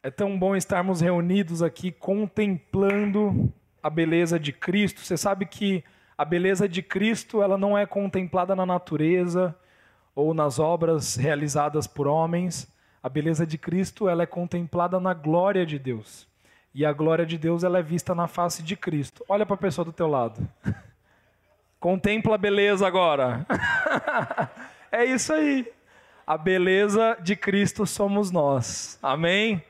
É tão bom estarmos reunidos aqui contemplando a beleza de Cristo. Você sabe que a beleza de Cristo, ela não é contemplada na natureza ou nas obras realizadas por homens. A beleza de Cristo, ela é contemplada na glória de Deus. E a glória de Deus, ela é vista na face de Cristo. Olha para a pessoa do teu lado. Contempla a beleza agora. é isso aí. A beleza de Cristo somos nós. Amém?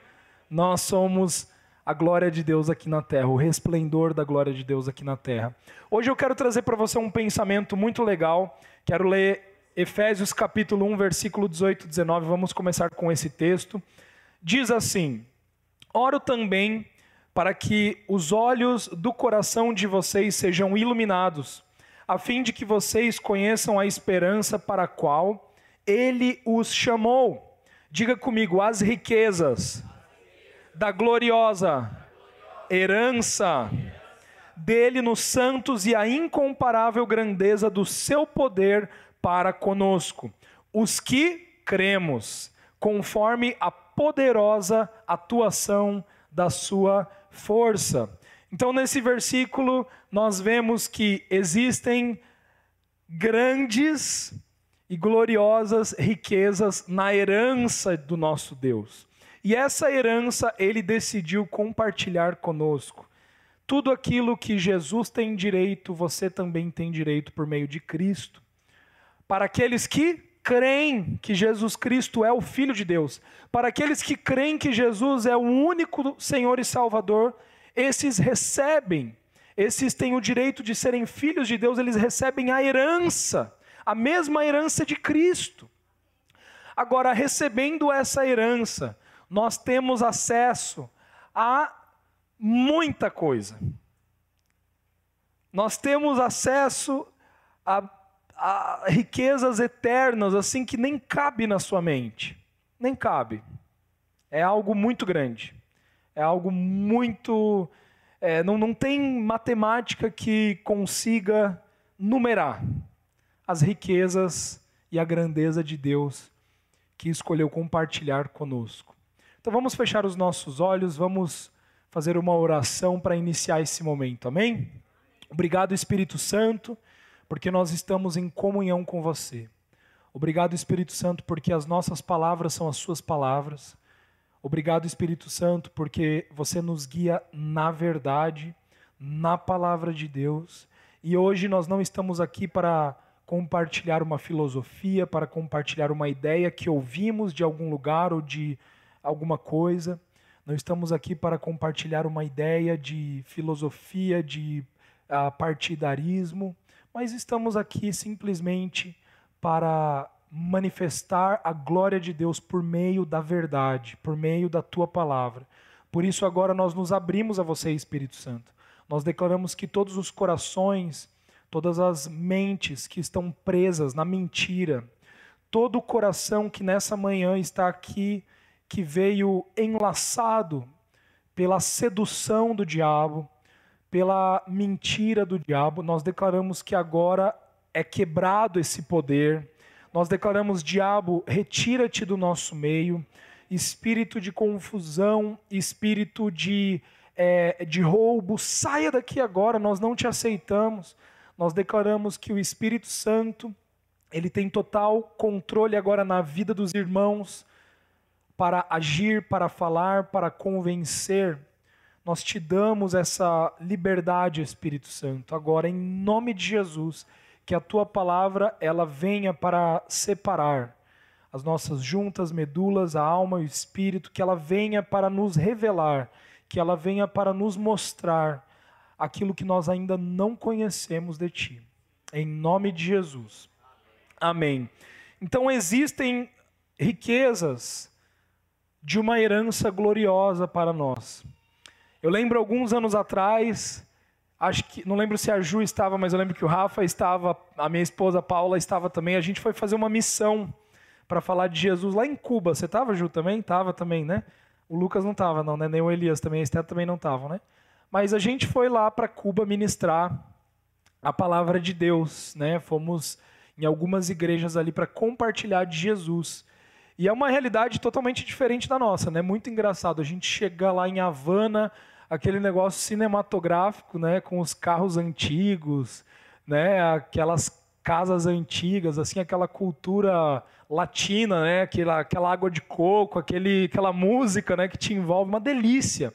Nós somos a glória de Deus aqui na terra, o resplendor da glória de Deus aqui na terra. Hoje eu quero trazer para você um pensamento muito legal. Quero ler Efésios capítulo 1, versículo 18 e 19. Vamos começar com esse texto. Diz assim: Oro também para que os olhos do coração de vocês sejam iluminados, a fim de que vocês conheçam a esperança para a qual ele os chamou. Diga comigo, as riquezas da gloriosa herança dele nos santos e a incomparável grandeza do seu poder para conosco, os que cremos, conforme a poderosa atuação da sua força. Então, nesse versículo, nós vemos que existem grandes e gloriosas riquezas na herança do nosso Deus. E essa herança ele decidiu compartilhar conosco. Tudo aquilo que Jesus tem direito, você também tem direito por meio de Cristo. Para aqueles que creem que Jesus Cristo é o Filho de Deus, para aqueles que creem que Jesus é o único Senhor e Salvador, esses recebem, esses têm o direito de serem filhos de Deus, eles recebem a herança, a mesma herança de Cristo. Agora, recebendo essa herança, nós temos acesso a muita coisa. Nós temos acesso a, a, riquezas eternas, assim, que nem cabe na sua mente. Nem cabe. É algo muito grande. É algo muito. É, não, não tem matemática que consiga numerar as riquezas e a grandeza de Deus que escolheu compartilhar conosco. Então vamos fechar os nossos olhos, vamos fazer uma oração para iniciar esse momento, amém? Obrigado, Espírito Santo, porque nós estamos em comunhão com você. Obrigado, Espírito Santo, porque as nossas palavras são as suas palavras. Obrigado, Espírito Santo, porque você nos guia na verdade, na palavra de Deus. E hoje nós não estamos aqui para compartilhar uma filosofia, para compartilhar uma ideia que ouvimos de algum lugar ou de alguma coisa. Não estamos aqui para compartilhar uma ideia de filosofia, de uh, partidarismo, mas estamos aqui simplesmente para manifestar a glória de Deus por meio da verdade, por meio da tua palavra. Por isso, agora nós nos abrimos a você, Espírito Santo. Nós declaramos que todos os corações, todas as mentes que estão presas na mentira, todo o coração que nessa manhã está aqui que veio enlaçado pela sedução do diabo, pela mentira do diabo, nós declaramos que agora é quebrado esse poder. Nós declaramos: diabo, retira-te do nosso meio, espírito de confusão, espírito de, é, de roubo, saia daqui agora, nós não te aceitamos. Nós declaramos que o Espírito Santo, ele tem total controle agora na vida dos irmãos, para agir, para falar, para convencer. Nós te damos essa liberdade, Espírito Santo, agora em nome de Jesus, que a tua palavra ela venha para separar as nossas juntas, medulas, a alma e o espírito, que ela venha para nos revelar, que ela venha para nos mostrar aquilo que nós ainda não conhecemos de ti. Em nome de Jesus. Amém. Então existem riquezas de uma herança gloriosa para nós. Eu lembro alguns anos atrás, acho que não lembro se a Ju estava, mas eu lembro que o Rafa estava, a minha esposa Paula estava também. A gente foi fazer uma missão para falar de Jesus lá em Cuba. Você estava, Ju, também? Tava também, né? O Lucas não estava, não, né? Nem o Elias também, a Esther também não estavam, né? Mas a gente foi lá para Cuba ministrar a palavra de Deus, né? Fomos em algumas igrejas ali para compartilhar de Jesus. E é uma realidade totalmente diferente da nossa, né? Muito engraçado. A gente chega lá em Havana, aquele negócio cinematográfico, né? Com os carros antigos, né? Aquelas casas antigas, assim, aquela cultura latina, né? Aquela, aquela água de coco, aquele, aquela música, né? Que te envolve, uma delícia.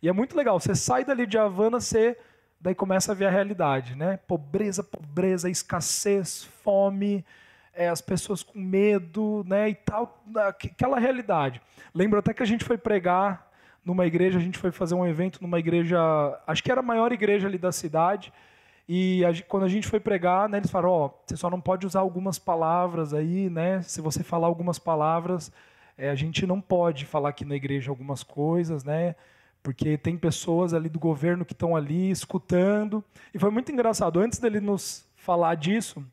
E é muito legal. Você sai dali de Havana, você daí começa a ver a realidade, né? Pobreza, pobreza, escassez, fome, é, as pessoas com medo, né, e tal, aquela realidade. Lembro até que a gente foi pregar numa igreja, a gente foi fazer um evento numa igreja, acho que era a maior igreja ali da cidade, e a, quando a gente foi pregar, né, eles falaram, ó, oh, você só não pode usar algumas palavras aí, né, se você falar algumas palavras, é, a gente não pode falar aqui na igreja algumas coisas, né, porque tem pessoas ali do governo que estão ali escutando, e foi muito engraçado, antes dele nos falar disso,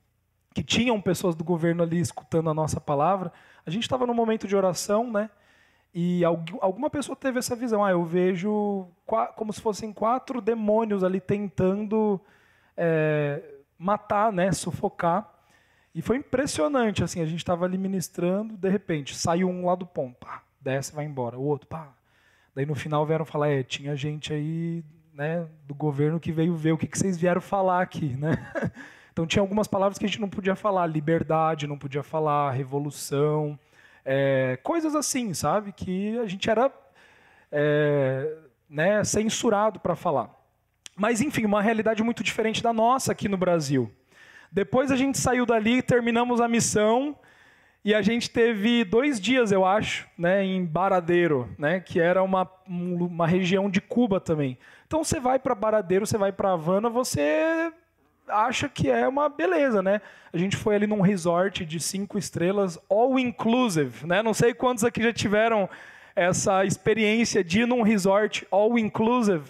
que tinham pessoas do governo ali escutando a nossa palavra, a gente estava num momento de oração, né? E alguma pessoa teve essa visão. Ah, eu vejo como se fossem quatro demônios ali tentando é, matar, né? Sufocar. E foi impressionante, assim, a gente estava ali ministrando, de repente, saiu um lá do ponto, pá, desce, vai embora. O outro, pá. Daí no final vieram falar, é, tinha gente aí, né, do governo que veio ver o que, que vocês vieram falar aqui, né? Então tinha algumas palavras que a gente não podia falar, liberdade não podia falar, revolução, é, coisas assim, sabe? Que a gente era é, né, censurado para falar. Mas enfim, uma realidade muito diferente da nossa aqui no Brasil. Depois a gente saiu dali, terminamos a missão e a gente teve dois dias, eu acho, né, em Baradeiro, né, que era uma, uma região de Cuba também. Então você vai para Baradeiro, você vai para Havana, você acha que é uma beleza, né? A gente foi ali num resort de cinco estrelas, all inclusive, né? Não sei quantos aqui já tiveram essa experiência de ir num resort all inclusive,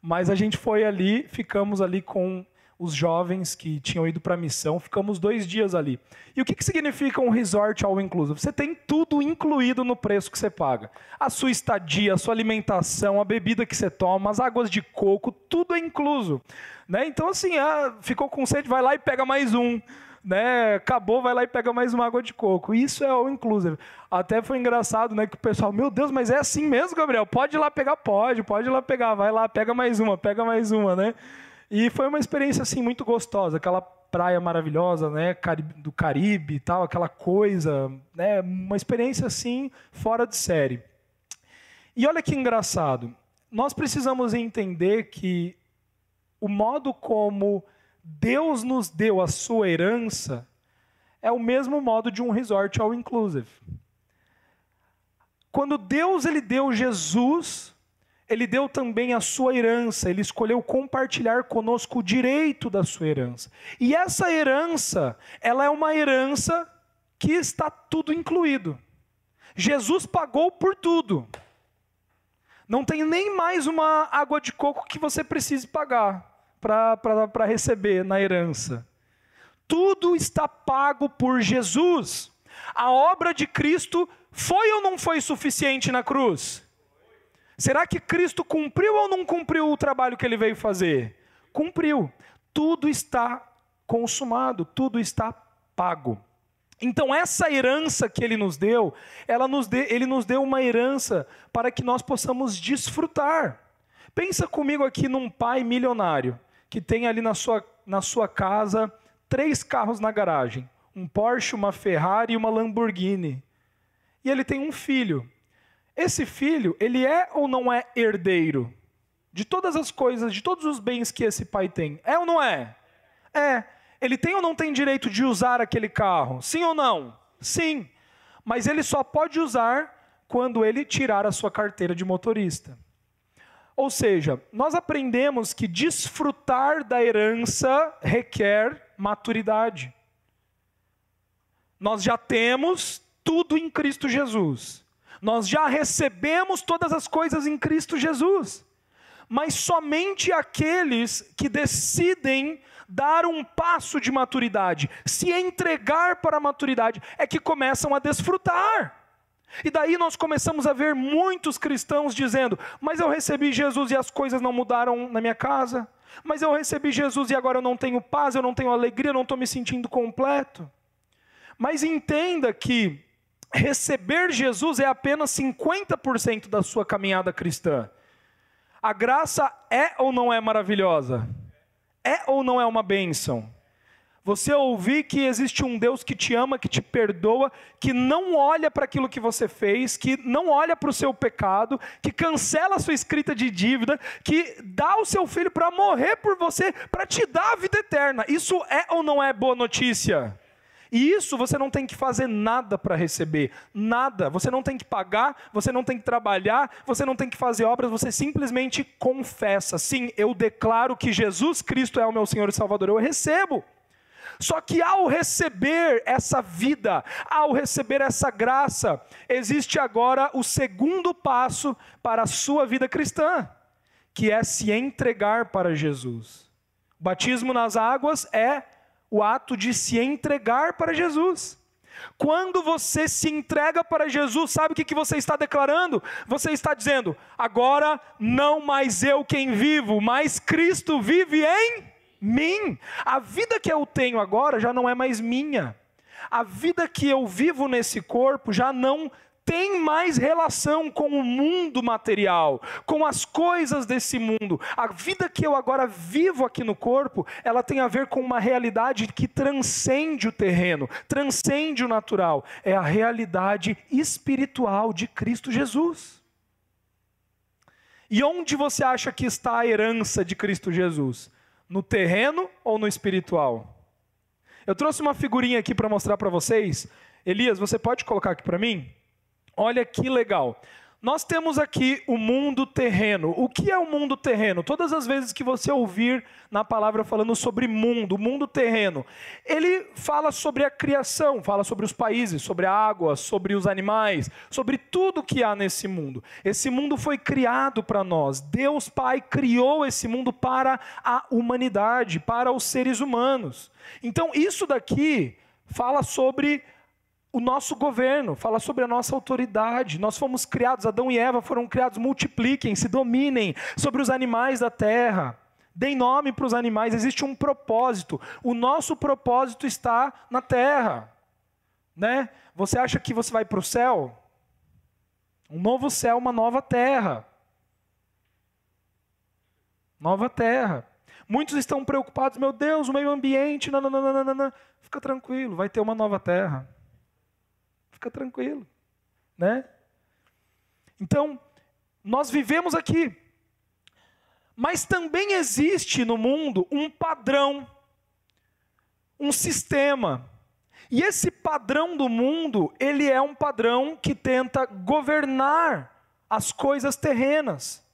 mas a gente foi ali, ficamos ali com os jovens que tinham ido para a missão, ficamos dois dias ali. E o que, que significa um resort all inclusive? Você tem tudo incluído no preço que você paga. A sua estadia, a sua alimentação, a bebida que você toma, as águas de coco, tudo é incluso. Né? Então, assim, ah, ficou com sede, vai lá e pega mais um. Né? Acabou, vai lá e pega mais uma água de coco. Isso é all inclusive. Até foi engraçado, né? Que o pessoal, meu Deus, mas é assim mesmo, Gabriel? Pode ir lá pegar? Pode, pode ir lá pegar. Vai lá, pega mais uma, pega mais uma, né? E foi uma experiência assim muito gostosa, aquela praia maravilhosa, né, do Caribe e tal, aquela coisa, né, uma experiência assim fora de série. E olha que engraçado, nós precisamos entender que o modo como Deus nos deu a sua herança é o mesmo modo de um resort all inclusive. Quando Deus ele deu Jesus ele deu também a sua herança, ele escolheu compartilhar conosco o direito da sua herança. E essa herança, ela é uma herança que está tudo incluído. Jesus pagou por tudo. Não tem nem mais uma água de coco que você precise pagar para receber na herança. Tudo está pago por Jesus. A obra de Cristo foi ou não foi suficiente na cruz? Será que Cristo cumpriu ou não cumpriu o trabalho que ele veio fazer? Cumpriu. Tudo está consumado, tudo está pago. Então, essa herança que ele nos deu, nos ele nos deu uma herança para que nós possamos desfrutar. Pensa comigo aqui num pai milionário que tem ali na sua, na sua casa três carros na garagem: um Porsche, uma Ferrari e uma Lamborghini. E ele tem um filho. Esse filho, ele é ou não é herdeiro de todas as coisas, de todos os bens que esse pai tem? É ou não é? É. Ele tem ou não tem direito de usar aquele carro? Sim ou não? Sim. Mas ele só pode usar quando ele tirar a sua carteira de motorista. Ou seja, nós aprendemos que desfrutar da herança requer maturidade. Nós já temos tudo em Cristo Jesus. Nós já recebemos todas as coisas em Cristo Jesus. Mas somente aqueles que decidem dar um passo de maturidade, se entregar para a maturidade, é que começam a desfrutar. E daí nós começamos a ver muitos cristãos dizendo: Mas eu recebi Jesus e as coisas não mudaram na minha casa. Mas eu recebi Jesus e agora eu não tenho paz, eu não tenho alegria, eu não estou me sentindo completo. Mas entenda que receber Jesus é apenas 50% da sua caminhada cristã. A graça é ou não é maravilhosa? É ou não é uma bênção? Você ouvir que existe um Deus que te ama, que te perdoa, que não olha para aquilo que você fez, que não olha para o seu pecado, que cancela a sua escrita de dívida, que dá o seu filho para morrer por você, para te dar a vida eterna. Isso é ou não é boa notícia? E isso você não tem que fazer nada para receber, nada. Você não tem que pagar, você não tem que trabalhar, você não tem que fazer obras, você simplesmente confessa. Sim, eu declaro que Jesus Cristo é o meu Senhor e Salvador, eu recebo. Só que ao receber essa vida, ao receber essa graça, existe agora o segundo passo para a sua vida cristã, que é se entregar para Jesus. O batismo nas águas é o ato de se entregar para Jesus. Quando você se entrega para Jesus, sabe o que, você está declarando? Você está dizendo: agora não mais eu quem vivo, mas Cristo vive em mim. A vida que eu tenho agora já não é mais minha. A vida que eu vivo nesse corpo já não tem mais relação com o mundo material, com as coisas desse mundo. A vida que eu agora vivo aqui no corpo, ela tem a ver com uma realidade que transcende o terreno, transcende o natural. É a realidade espiritual de Cristo Jesus. E onde você acha que está a herança de Cristo Jesus? No terreno ou no espiritual? Eu trouxe uma figurinha aqui para mostrar para vocês. Elias, você pode colocar aqui para mim? Olha que legal. Nós temos aqui o mundo terreno. O que é o mundo terreno? Todas as vezes que você ouvir na palavra falando sobre mundo, mundo terreno, ele fala sobre a criação, fala sobre os países, sobre a água, sobre os animais, sobre tudo que há nesse mundo. Esse mundo foi criado para nós. Deus Pai criou esse mundo para a humanidade, para os seres humanos. Então, isso daqui fala sobre o nosso governo, fala sobre a nossa autoridade. Nós fomos criados, Adão e Eva foram criados, multipliquem, se dominem sobre os animais da terra. Deem nome para os animais, existe um propósito. O nosso propósito está na terra. Né? Você acha que você vai para o céu? Um novo céu, uma nova terra. Nova terra. Muitos estão preocupados, meu Deus, o meio ambiente, não. Fica tranquilo, vai ter uma nova terra. Fica tranquilo, né? Então, nós vivemos aqui. Mas também existe no mundo um padrão, um sistema. E esse padrão do mundo, ele é um padrão que tenta governar as coisas terrenas.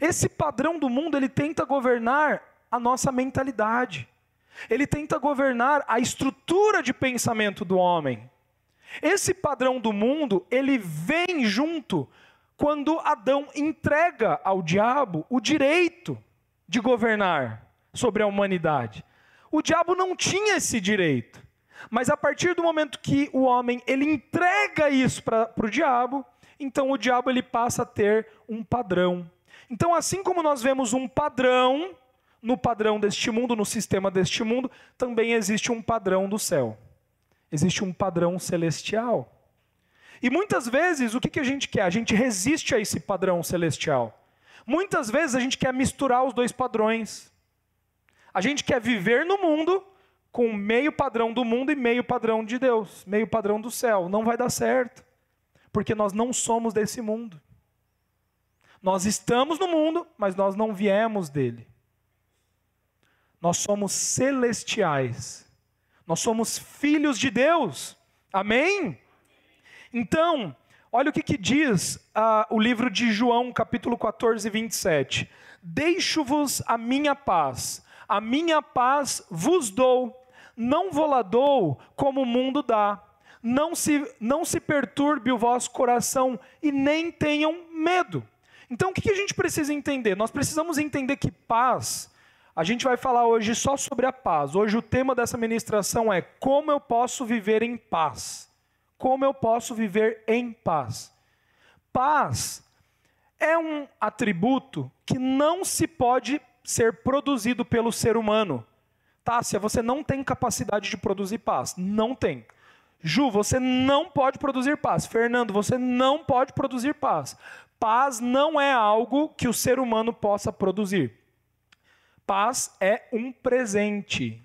Esse padrão do mundo, ele tenta governar a nossa mentalidade. Ele tenta governar a estrutura de pensamento do homem. Esse padrão do mundo, ele vem junto quando Adão entrega ao diabo o direito de governar sobre a humanidade. O diabo não tinha esse direito. Mas a partir do momento que o homem ele entrega isso para o diabo, então o diabo ele passa a ter um padrão. Então, assim como nós vemos um padrão no padrão deste mundo, no sistema deste mundo, também existe um padrão do céu. Existe um padrão celestial. E muitas vezes, o que, que a gente quer? A gente resiste a esse padrão celestial. Muitas vezes a gente quer misturar os dois padrões. A gente quer viver no mundo com meio padrão do mundo e meio padrão de Deus, meio padrão do céu. Não vai dar certo, porque nós não somos desse mundo. Nós estamos no mundo, mas nós não viemos dele. Nós somos celestiais. Nós somos filhos de Deus. Amém? Então, olha o que, que diz uh, o livro de João, capítulo 14, 27. Deixo-vos a minha paz, a minha paz vos dou, não vou dou como o mundo dá. Não se, não se perturbe o vosso coração e nem tenham medo. Então, o que, que a gente precisa entender? Nós precisamos entender que paz a gente vai falar hoje só sobre a paz. Hoje o tema dessa ministração é como eu posso viver em paz. Como eu posso viver em paz. Paz é um atributo que não se pode ser produzido pelo ser humano. Tássia, você não tem capacidade de produzir paz. Não tem. Ju, você não pode produzir paz. Fernando, você não pode produzir paz. Paz não é algo que o ser humano possa produzir. Paz é um presente.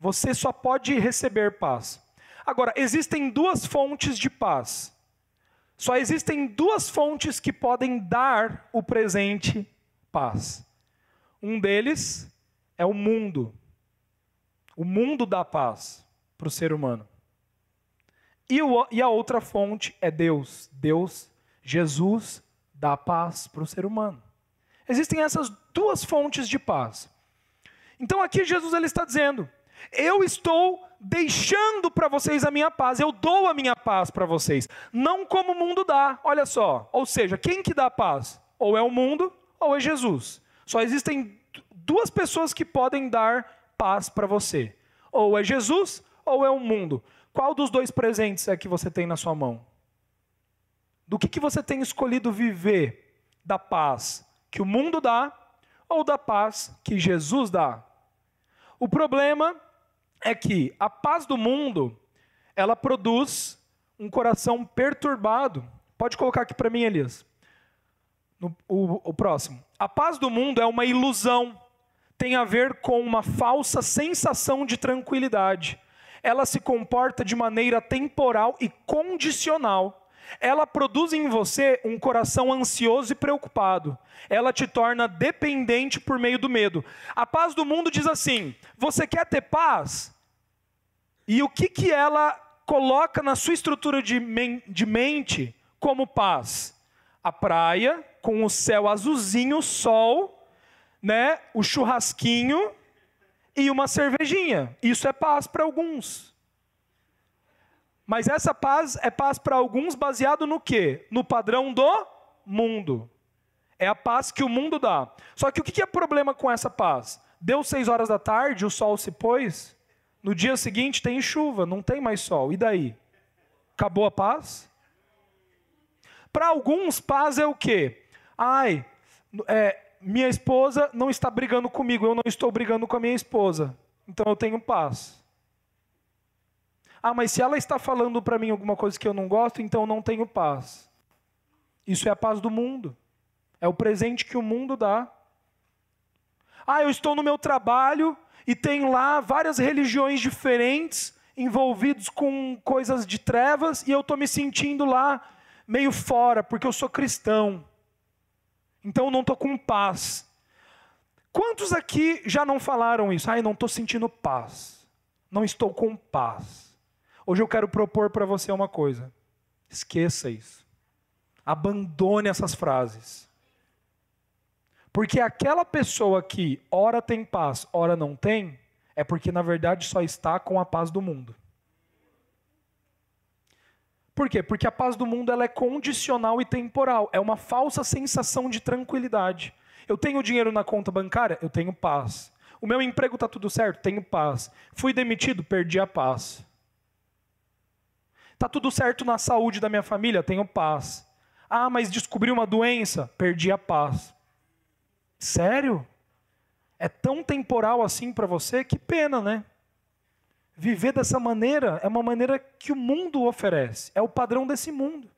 Você só pode receber paz. Agora, existem duas fontes de paz. Só existem duas fontes que podem dar o presente paz. Um deles é o mundo. O mundo dá paz para o ser humano. E, o, e a outra fonte é Deus. Deus, Jesus, dá paz para o ser humano. Existem essas duas fontes de paz. Então aqui Jesus ele está dizendo: eu estou deixando para vocês a minha paz, eu dou a minha paz para vocês, não como o mundo dá. Olha só, ou seja, quem que dá paz? Ou é o mundo ou é Jesus. Só existem duas pessoas que podem dar paz para você. Ou é Jesus ou é o mundo. Qual dos dois presentes é que você tem na sua mão? Do que, que você tem escolhido viver? Da paz que o mundo dá ou da paz que Jesus dá? O problema é que a paz do mundo, ela produz um coração perturbado. Pode colocar aqui para mim, Elias. No, o, o próximo. A paz do mundo é uma ilusão, tem a ver com uma falsa sensação de tranquilidade. Ela se comporta de maneira temporal e condicional ela produz em você um coração ansioso e preocupado. Ela te torna dependente por meio do medo. A paz do mundo diz assim: você quer ter paz? E o que, que ela coloca na sua estrutura de, men de mente como paz? A praia, com o céu azulzinho, sol, né, o churrasquinho e uma cervejinha. Isso é paz para alguns. Mas essa paz é paz para alguns baseado no quê? No padrão do mundo. É a paz que o mundo dá. Só que o que é problema com essa paz? Deu seis horas da tarde, o sol se pôs, no dia seguinte tem chuva, não tem mais sol. E daí? Acabou a paz? Para alguns, paz é o quê? Ai, é, minha esposa não está brigando comigo, eu não estou brigando com a minha esposa. Então eu tenho paz. Ah, mas se ela está falando para mim alguma coisa que eu não gosto, então eu não tenho paz. Isso é a paz do mundo. É o presente que o mundo dá. Ah, eu estou no meu trabalho e tem lá várias religiões diferentes envolvidos com coisas de trevas e eu estou me sentindo lá meio fora porque eu sou cristão. Então eu não estou com paz. Quantos aqui já não falaram isso? Ai, não estou sentindo paz. Não estou com paz. Hoje eu quero propor para você uma coisa. Esqueça isso. Abandone essas frases. Porque aquela pessoa que ora tem paz, ora não tem, é porque na verdade só está com a paz do mundo. Por quê? Porque a paz do mundo ela é condicional e temporal. É uma falsa sensação de tranquilidade. Eu tenho dinheiro na conta bancária? Eu tenho paz. O meu emprego está tudo certo? Tenho paz. Fui demitido? Perdi a paz. Tá tudo certo na saúde da minha família, tenho paz. Ah, mas descobri uma doença, perdi a paz. Sério? É tão temporal assim para você? Que pena, né? Viver dessa maneira é uma maneira que o mundo oferece, é o padrão desse mundo.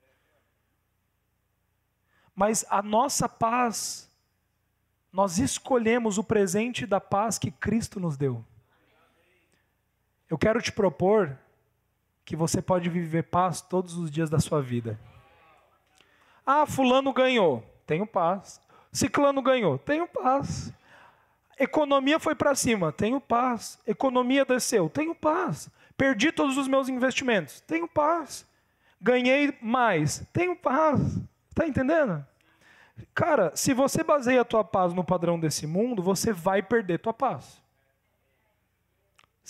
Mas a nossa paz, nós escolhemos o presente da paz que Cristo nos deu. Eu quero te propor que você pode viver paz todos os dias da sua vida. Ah, fulano ganhou, tenho paz. Ciclano ganhou, tenho paz. Economia foi para cima, tenho paz. Economia desceu, tenho paz. Perdi todos os meus investimentos, tenho paz. Ganhei mais, tenho paz. Está entendendo? Cara, se você baseia a tua paz no padrão desse mundo, você vai perder tua paz.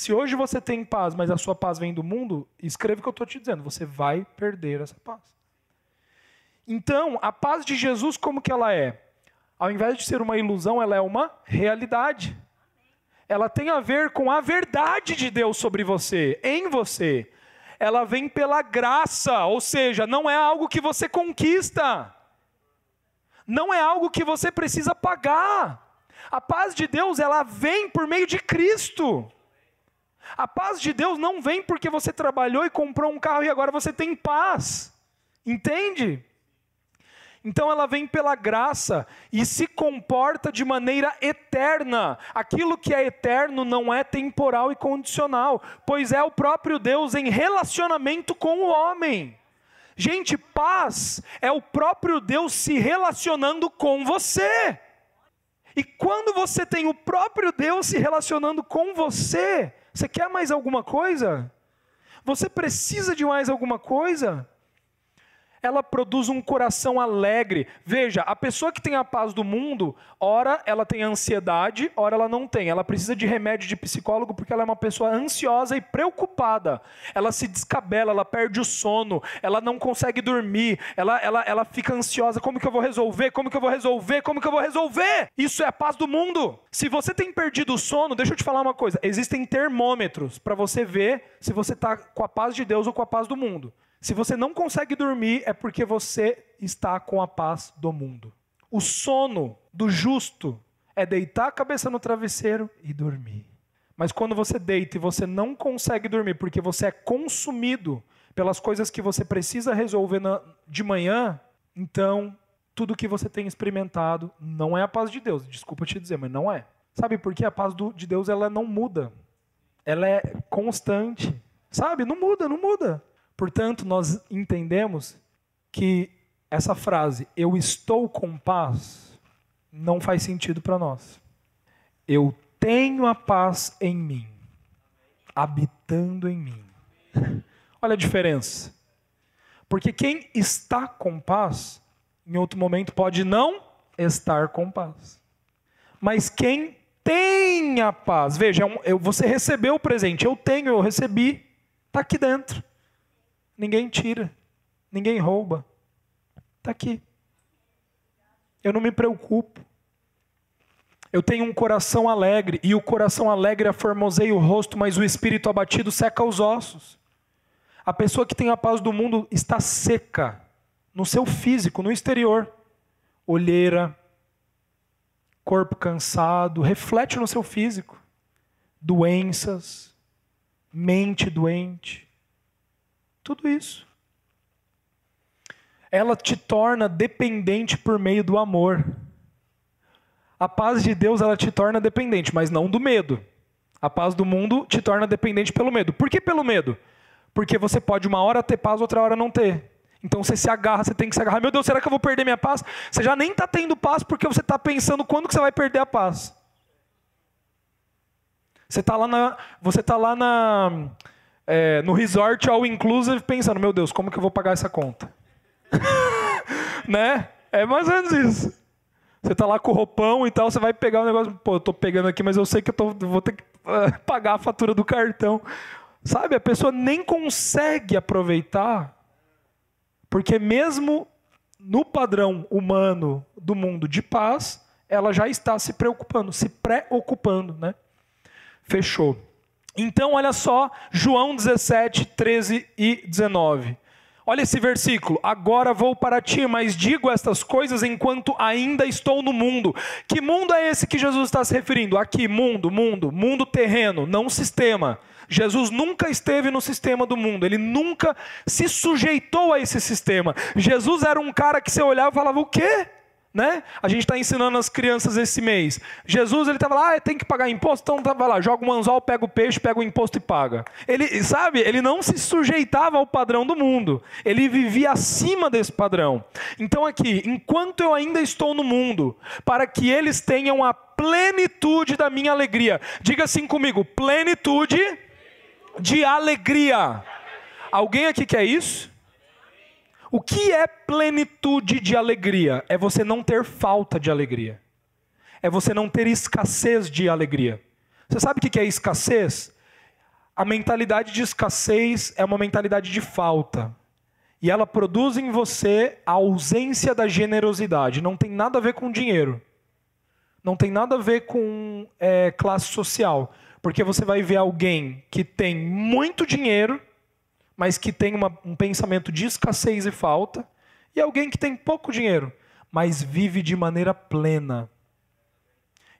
Se hoje você tem paz, mas a sua paz vem do mundo, escreva o que eu estou te dizendo, você vai perder essa paz. Então, a paz de Jesus, como que ela é? Ao invés de ser uma ilusão, ela é uma realidade. Ela tem a ver com a verdade de Deus sobre você, em você. Ela vem pela graça, ou seja, não é algo que você conquista. Não é algo que você precisa pagar. A paz de Deus, ela vem por meio de Cristo. A paz de Deus não vem porque você trabalhou e comprou um carro e agora você tem paz. Entende? Então ela vem pela graça e se comporta de maneira eterna. Aquilo que é eterno não é temporal e condicional, pois é o próprio Deus em relacionamento com o homem. Gente, paz é o próprio Deus se relacionando com você. E quando você tem o próprio Deus se relacionando com você, você quer mais alguma coisa? Você precisa de mais alguma coisa? Ela produz um coração alegre. Veja, a pessoa que tem a paz do mundo, ora ela tem ansiedade, ora ela não tem. Ela precisa de remédio de psicólogo porque ela é uma pessoa ansiosa e preocupada. Ela se descabela, ela perde o sono, ela não consegue dormir, ela, ela, ela fica ansiosa. Como que eu vou resolver? Como que eu vou resolver? Como que eu vou resolver? Isso é a paz do mundo. Se você tem perdido o sono, deixa eu te falar uma coisa: existem termômetros para você ver se você está com a paz de Deus ou com a paz do mundo. Se você não consegue dormir, é porque você está com a paz do mundo. O sono do justo é deitar a cabeça no travesseiro e dormir. Mas quando você deita e você não consegue dormir porque você é consumido pelas coisas que você precisa resolver na, de manhã, então tudo que você tem experimentado não é a paz de Deus. Desculpa te dizer, mas não é. Sabe por quê? A paz do, de Deus ela não muda. Ela é constante. Sabe? Não muda, não muda. Portanto, nós entendemos que essa frase, eu estou com paz, não faz sentido para nós. Eu tenho a paz em mim, habitando em mim. Olha a diferença. Porque quem está com paz, em outro momento pode não estar com paz. Mas quem tem a paz, veja, é você recebeu o presente, eu tenho, eu recebi, está aqui dentro. Ninguém tira, ninguém rouba. Está aqui. Eu não me preocupo. Eu tenho um coração alegre, e o coração alegre aformoseia o rosto, mas o espírito abatido seca os ossos. A pessoa que tem a paz do mundo está seca no seu físico, no exterior. Olheira, corpo cansado, reflete no seu físico. Doenças, mente doente. Tudo isso. Ela te torna dependente por meio do amor. A paz de Deus ela te torna dependente, mas não do medo. A paz do mundo te torna dependente pelo medo. Por que pelo medo? Porque você pode uma hora ter paz, outra hora não ter. Então você se agarra, você tem que se agarrar. Meu Deus, será que eu vou perder minha paz? Você já nem está tendo paz porque você está pensando quando que você vai perder a paz. Você está lá na, você tá lá na, é, no resort all inclusive pensando, meu Deus, como que eu vou pagar essa conta? né? É mais ou menos isso. Você tá lá com o roupão e tal, você vai pegar o negócio, pô, eu tô pegando aqui, mas eu sei que eu tô, vou ter que uh, pagar a fatura do cartão. Sabe, a pessoa nem consegue aproveitar, porque mesmo no padrão humano do mundo de paz, ela já está se preocupando, se preocupando, né? Fechou. Então, olha só, João 17, 13 e 19. Olha esse versículo. Agora vou para ti, mas digo estas coisas enquanto ainda estou no mundo. Que mundo é esse que Jesus está se referindo? Aqui, mundo, mundo, mundo terreno, não sistema. Jesus nunca esteve no sistema do mundo, ele nunca se sujeitou a esse sistema. Jesus era um cara que você olhava e falava: o quê? Né? A gente está ensinando as crianças esse mês. Jesus ele estava lá, ah, tem que pagar imposto, então tá, vai lá, joga um anzol, pega o peixe, pega o imposto e paga. Ele, sabe, ele não se sujeitava ao padrão do mundo. Ele vivia acima desse padrão. Então aqui, enquanto eu ainda estou no mundo, para que eles tenham a plenitude da minha alegria. Diga assim comigo, plenitude de alegria. Alguém aqui quer isso? O que é plenitude de alegria? É você não ter falta de alegria. É você não ter escassez de alegria. Você sabe o que é escassez? A mentalidade de escassez é uma mentalidade de falta. E ela produz em você a ausência da generosidade. Não tem nada a ver com dinheiro. Não tem nada a ver com é, classe social. Porque você vai ver alguém que tem muito dinheiro mas que tem uma, um pensamento de escassez e falta, e alguém que tem pouco dinheiro, mas vive de maneira plena.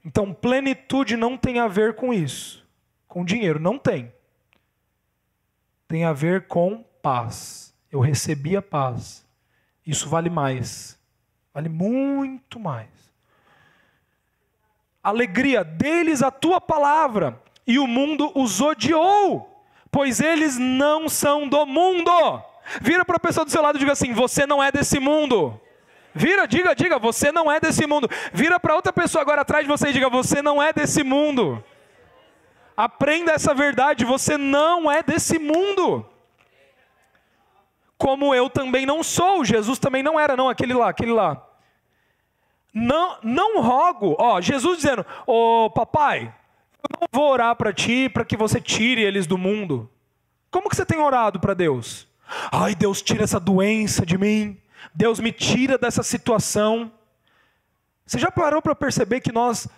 Então, plenitude não tem a ver com isso. com dinheiro. Não tem. Tem a ver com paz. Eu recebi a paz. Isso vale mais. Vale muito mais. Alegria deles a tua palavra, e o mundo os odiou, pois eles não são do mundo. Vira para a pessoa do seu lado e diga assim: Você não é desse mundo. Vira, diga, diga, você não é desse mundo. Vira para outra pessoa agora atrás de você e diga: Você não é desse mundo. Aprenda essa verdade, você não é desse mundo. Como eu também não sou, Jesus também não era, não, aquele lá, aquele lá. Não, não rogo, ó, Jesus dizendo: Ô oh, papai, eu não vou orar para ti para que você tire eles do mundo. Como que você tem orado para Deus? Ai, Deus, tira essa doença de mim. Deus me tira dessa situação. Você já parou para perceber que nós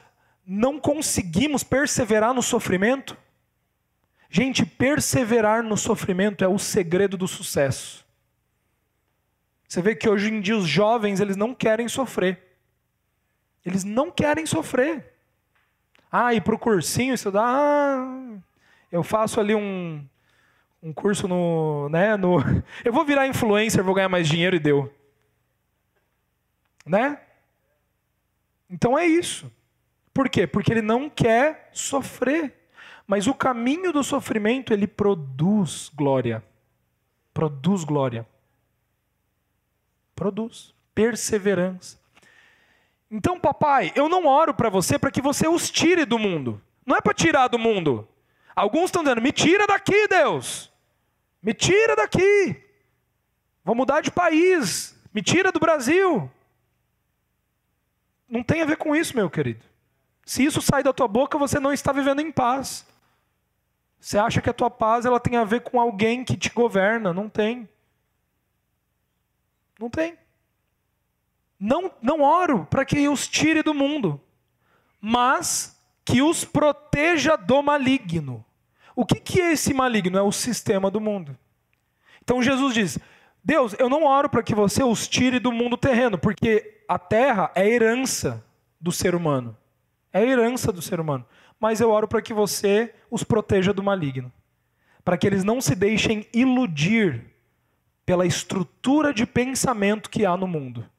não conseguimos perseverar no sofrimento? Gente, perseverar no sofrimento é o segredo do sucesso. Você vê que hoje em dia os jovens, eles não querem sofrer. Eles não querem sofrer. Ah, ir para o cursinho estudar, ah, eu faço ali um, um curso no, né, no, eu vou virar influencer, vou ganhar mais dinheiro e deu, né? Então é isso. Por quê? Porque ele não quer sofrer. Mas o caminho do sofrimento ele produz glória. Produz glória. Produz perseverança. Então, papai, eu não oro para você para que você os tire do mundo. Não é para tirar do mundo. Alguns estão dizendo: me tira daqui, Deus. Me tira daqui. Vou mudar de país. Me tira do Brasil. Não tem a ver com isso, meu querido. Se isso sai da tua boca, você não está vivendo em paz. Você acha que a tua paz ela tem a ver com alguém que te governa? Não tem. Não tem. Não, não oro para que os tire do mundo, mas que os proteja do maligno. O que, que é esse maligno? É o sistema do mundo. Então Jesus diz: Deus, eu não oro para que você os tire do mundo terreno, porque a terra é herança do ser humano. É herança do ser humano. Mas eu oro para que você os proteja do maligno. Para que eles não se deixem iludir pela estrutura de pensamento que há no mundo.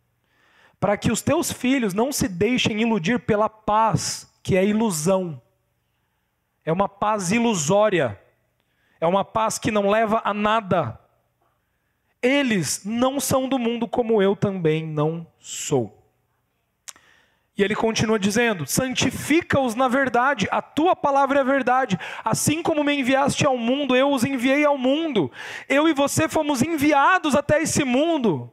Para que os teus filhos não se deixem iludir pela paz, que é ilusão. É uma paz ilusória. É uma paz que não leva a nada. Eles não são do mundo como eu também não sou. E ele continua dizendo: santifica-os na verdade, a tua palavra é verdade. Assim como me enviaste ao mundo, eu os enviei ao mundo. Eu e você fomos enviados até esse mundo.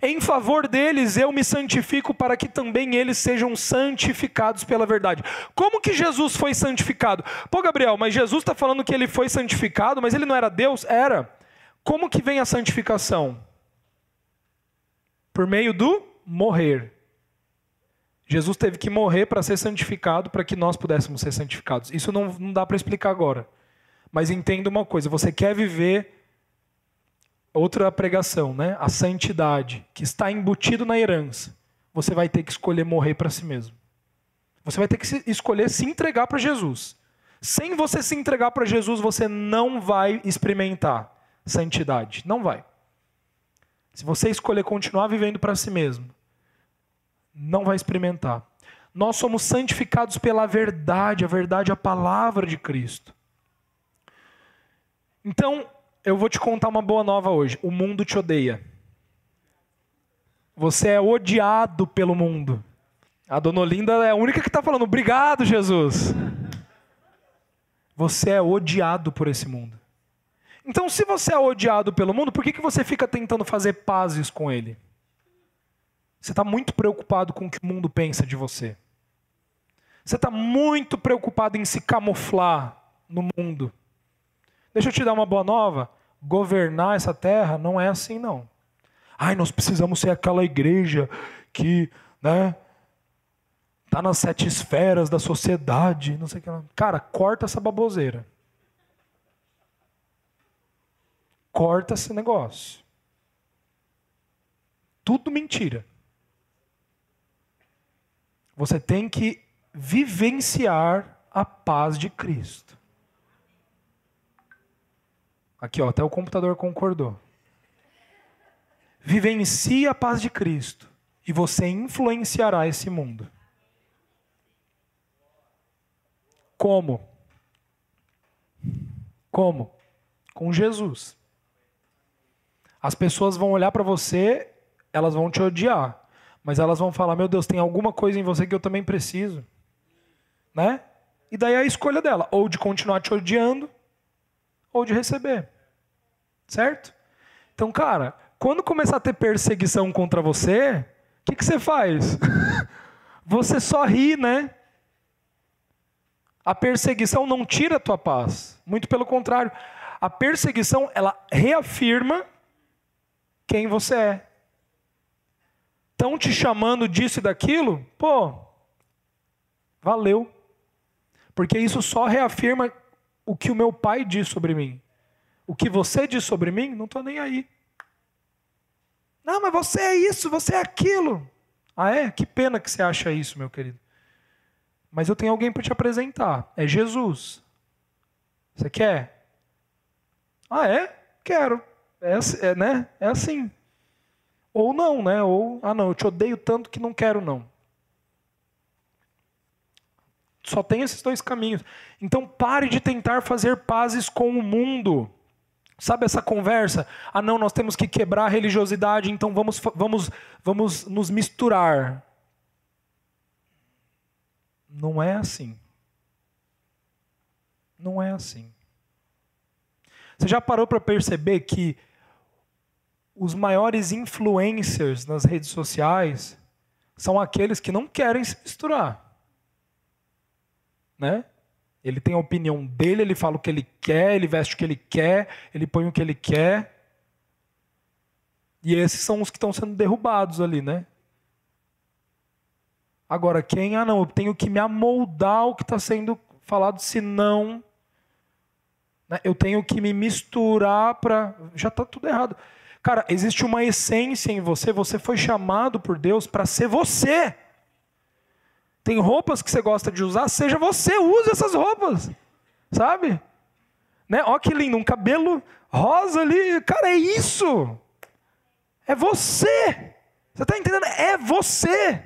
Em favor deles eu me santifico para que também eles sejam santificados pela verdade. Como que Jesus foi santificado? Pô, Gabriel, mas Jesus está falando que ele foi santificado, mas ele não era Deus? Era. Como que vem a santificação? Por meio do morrer. Jesus teve que morrer para ser santificado, para que nós pudéssemos ser santificados. Isso não, não dá para explicar agora. Mas entenda uma coisa: você quer viver outra pregação, né? A santidade, que está embutido na herança. Você vai ter que escolher morrer para si mesmo. Você vai ter que escolher se entregar para Jesus. Sem você se entregar para Jesus, você não vai experimentar santidade. Não vai. Se você escolher continuar vivendo para si mesmo, não vai experimentar. Nós somos santificados pela verdade, a verdade é a palavra de Cristo. Então, eu vou te contar uma boa nova hoje. O mundo te odeia. Você é odiado pelo mundo. A dona Olinda é a única que está falando, obrigado, Jesus. Você é odiado por esse mundo. Então, se você é odiado pelo mundo, por que, que você fica tentando fazer pazes com ele? Você está muito preocupado com o que o mundo pensa de você. Você está muito preocupado em se camuflar no mundo. Deixa eu te dar uma boa nova. Governar essa terra não é assim, não. Ai, nós precisamos ser aquela igreja que, né, tá nas sete esferas da sociedade, não sei o que. Cara, corta essa baboseira. Corta esse negócio. Tudo mentira. Você tem que vivenciar a paz de Cristo. Aqui, ó, até o computador concordou. Vivencie a paz de Cristo e você influenciará esse mundo. Como? Como? Com Jesus. As pessoas vão olhar para você, elas vão te odiar, mas elas vão falar: "Meu Deus, tem alguma coisa em você que eu também preciso". Né? E daí é a escolha dela, ou de continuar te odiando, ou de receber. Certo? Então, cara, quando começar a ter perseguição contra você, o que, que você faz? você só ri, né? A perseguição não tira a tua paz. Muito pelo contrário. A perseguição, ela reafirma quem você é. Estão te chamando disso e daquilo? Pô, valeu. Porque isso só reafirma o que o meu pai diz sobre mim. O que você diz sobre mim, não estou nem aí. Não, mas você é isso, você é aquilo. Ah, é? Que pena que você acha isso, meu querido. Mas eu tenho alguém para te apresentar. É Jesus. Você quer? Ah, é? Quero. É, é, né? é assim. Ou não, né? Ou, ah, não, eu te odeio tanto que não quero, não. Só tem esses dois caminhos. Então pare de tentar fazer pazes com o mundo. Sabe essa conversa? Ah, não, nós temos que quebrar a religiosidade, então vamos, vamos, vamos nos misturar. Não é assim. Não é assim. Você já parou para perceber que os maiores influencers nas redes sociais são aqueles que não querem se misturar? Né? Ele tem a opinião dele, ele fala o que ele quer, ele veste o que ele quer, ele põe o que ele quer. E esses são os que estão sendo derrubados ali, né? Agora, quem, ah não, eu tenho que me amoldar ao que está sendo falado, senão né, eu tenho que me misturar para. Já está tudo errado. Cara, existe uma essência em você, você foi chamado por Deus para ser você. Tem roupas que você gosta de usar, seja você, use essas roupas. Sabe? Né? Ó que lindo, um cabelo rosa ali. Cara, é isso. É você. Você está entendendo? É você.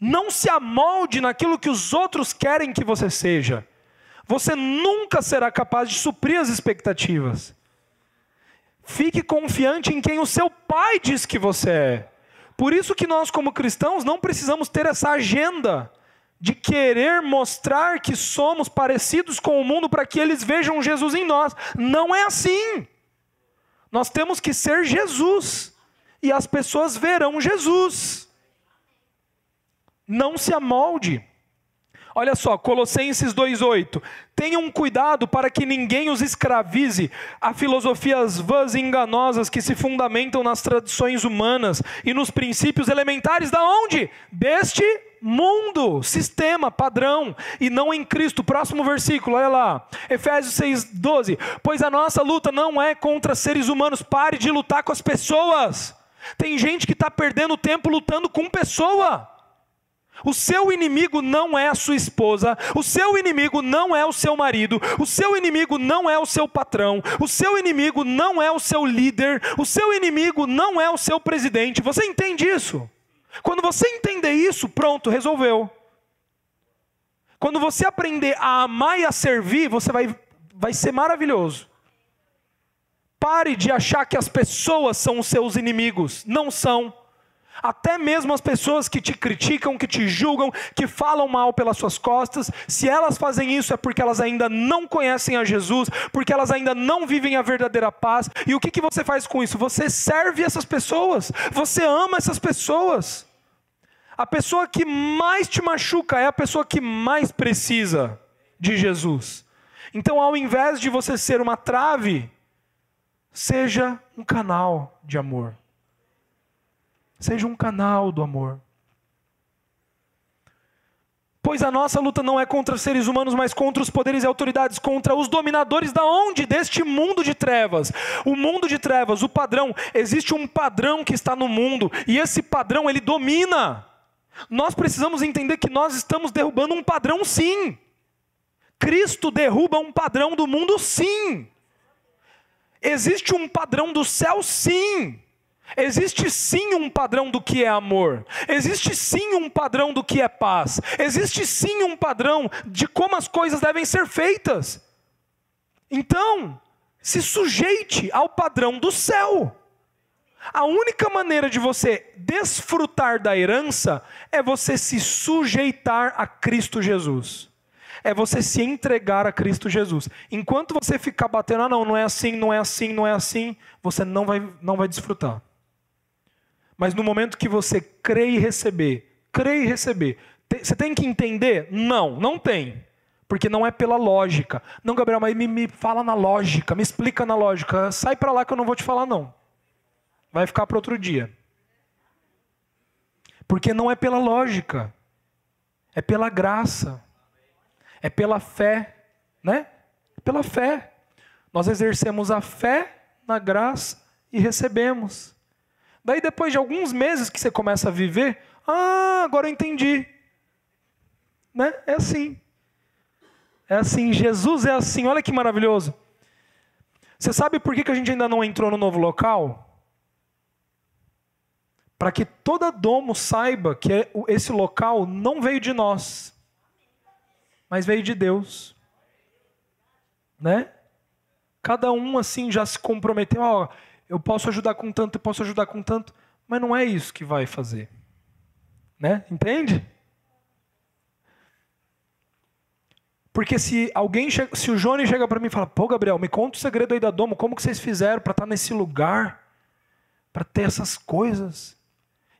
Não se amolde naquilo que os outros querem que você seja. Você nunca será capaz de suprir as expectativas. Fique confiante em quem o seu pai diz que você é. Por isso que nós, como cristãos, não precisamos ter essa agenda de querer mostrar que somos parecidos com o mundo para que eles vejam Jesus em nós. Não é assim. Nós temos que ser Jesus. E as pessoas verão Jesus. Não se amolde. Olha só, Colossenses 2,8. Tenham cuidado para que ninguém os escravize a filosofias vãs e enganosas que se fundamentam nas tradições humanas e nos princípios elementares da onde? Deste mundo, sistema, padrão, e não em Cristo. Próximo versículo, olha lá. Efésios 6,12. Pois a nossa luta não é contra seres humanos. Pare de lutar com as pessoas. Tem gente que está perdendo tempo lutando com pessoa. O seu inimigo não é a sua esposa, o seu inimigo não é o seu marido, o seu inimigo não é o seu patrão, o seu inimigo não é o seu líder, o seu inimigo não é o seu presidente. Você entende isso? Quando você entender isso, pronto, resolveu. Quando você aprender a amar e a servir, você vai, vai ser maravilhoso. Pare de achar que as pessoas são os seus inimigos. Não são. Até mesmo as pessoas que te criticam, que te julgam, que falam mal pelas suas costas, se elas fazem isso é porque elas ainda não conhecem a Jesus, porque elas ainda não vivem a verdadeira paz. E o que, que você faz com isso? Você serve essas pessoas, você ama essas pessoas. A pessoa que mais te machuca é a pessoa que mais precisa de Jesus. Então, ao invés de você ser uma trave, seja um canal de amor. Seja um canal do amor. Pois a nossa luta não é contra seres humanos, mas contra os poderes e autoridades, contra os dominadores da onde? Deste mundo de trevas. O mundo de trevas, o padrão, existe um padrão que está no mundo, e esse padrão ele domina. Nós precisamos entender que nós estamos derrubando um padrão sim. Cristo derruba um padrão do mundo, sim. Existe um padrão do céu, sim. Existe sim um padrão do que é amor. Existe sim um padrão do que é paz. Existe sim um padrão de como as coisas devem ser feitas. Então, se sujeite ao padrão do céu. A única maneira de você desfrutar da herança é você se sujeitar a Cristo Jesus. É você se entregar a Cristo Jesus. Enquanto você ficar batendo, ah, não, não é assim, não é assim, não é assim, você não vai, não vai desfrutar. Mas no momento que você crê e receber, crê e receber, você tem que entender? Não, não tem. Porque não é pela lógica. Não, Gabriel, mas me, me fala na lógica, me explica na lógica. Sai para lá que eu não vou te falar, não. Vai ficar para outro dia. Porque não é pela lógica, é pela graça, é pela fé, né? É pela fé. Nós exercemos a fé na graça e recebemos. Daí, depois de alguns meses que você começa a viver, ah, agora eu entendi. Né? É assim. É assim. Jesus é assim. Olha que maravilhoso. Você sabe por que a gente ainda não entrou no novo local? Para que toda domo saiba que é esse local não veio de nós, mas veio de Deus. Né? Cada um assim já se comprometeu, ó, eu posso ajudar com tanto, eu posso ajudar com tanto, mas não é isso que vai fazer. Né? Entende? Porque se alguém, chega, se o Johnny chega para mim e fala, pô, Gabriel, me conta o segredo aí da Domo, como que vocês fizeram para estar tá nesse lugar, para ter essas coisas?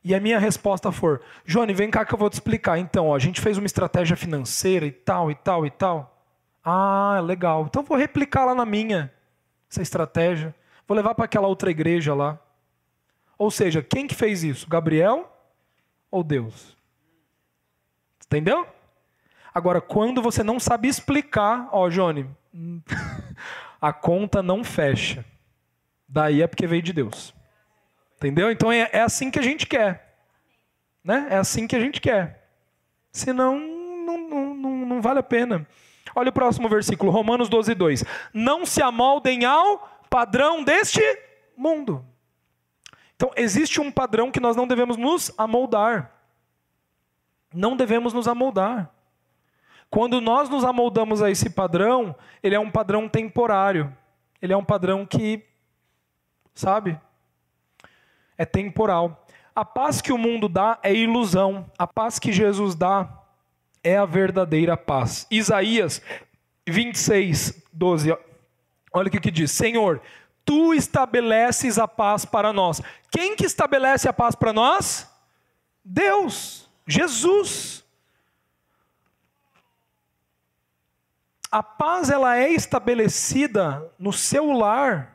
E a minha resposta for, Johnny, vem cá que eu vou te explicar. Então, ó, a gente fez uma estratégia financeira e tal, e tal, e tal. Ah, legal. Então vou replicar lá na minha essa estratégia. Vou levar para aquela outra igreja lá. Ou seja, quem que fez isso? Gabriel ou Deus? Entendeu? Agora, quando você não sabe explicar, ó, Johnny, a conta não fecha. Daí é porque veio de Deus. Entendeu? Então é, é assim que a gente quer. Né? É assim que a gente quer. Senão, não, não, não, não vale a pena. Olha o próximo versículo, Romanos 12, 2. Não se amoldem ao padrão deste mundo. Então, existe um padrão que nós não devemos nos amoldar. Não devemos nos amoldar. Quando nós nos amoldamos a esse padrão, ele é um padrão temporário. Ele é um padrão que, sabe, é temporal. A paz que o mundo dá é ilusão. A paz que Jesus dá é a verdadeira paz. Isaías 26, 12. Olha o que, diz: Senhor, tu estabeleces a paz para nós. Quem que estabelece a paz para nós? Deus, Jesus. A paz ela é estabelecida no seu lar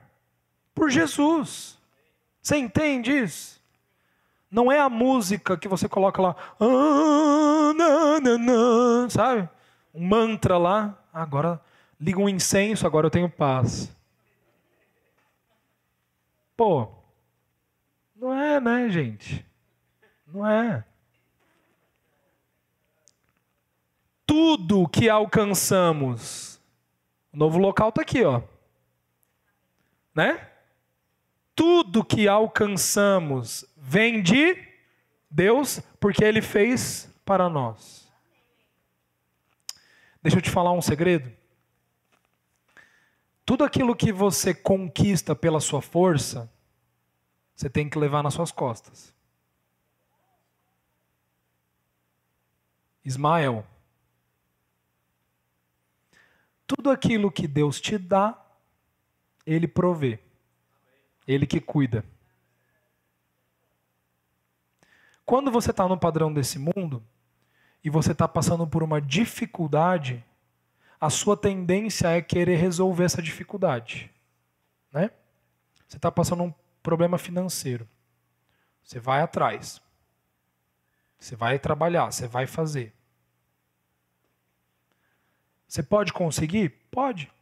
por Jesus. Você entende isso? Não é a música que você coloca lá, ah, sabe? Um mantra lá. Agora liga um incenso, agora eu tenho paz. Pô, não é, né, gente? Não é. Tudo que alcançamos, o novo local está aqui, ó. Né? Tudo que alcançamos vem de Deus, porque Ele fez para nós. Deixa eu te falar um segredo. Tudo aquilo que você conquista pela sua força, você tem que levar nas suas costas. Ismael. Tudo aquilo que Deus te dá, Ele provê. Ele que cuida. Quando você está no padrão desse mundo e você está passando por uma dificuldade, a sua tendência é querer resolver essa dificuldade. Né? Você está passando um problema financeiro. Você vai atrás. Você vai trabalhar, você vai fazer. Você pode conseguir? Pode.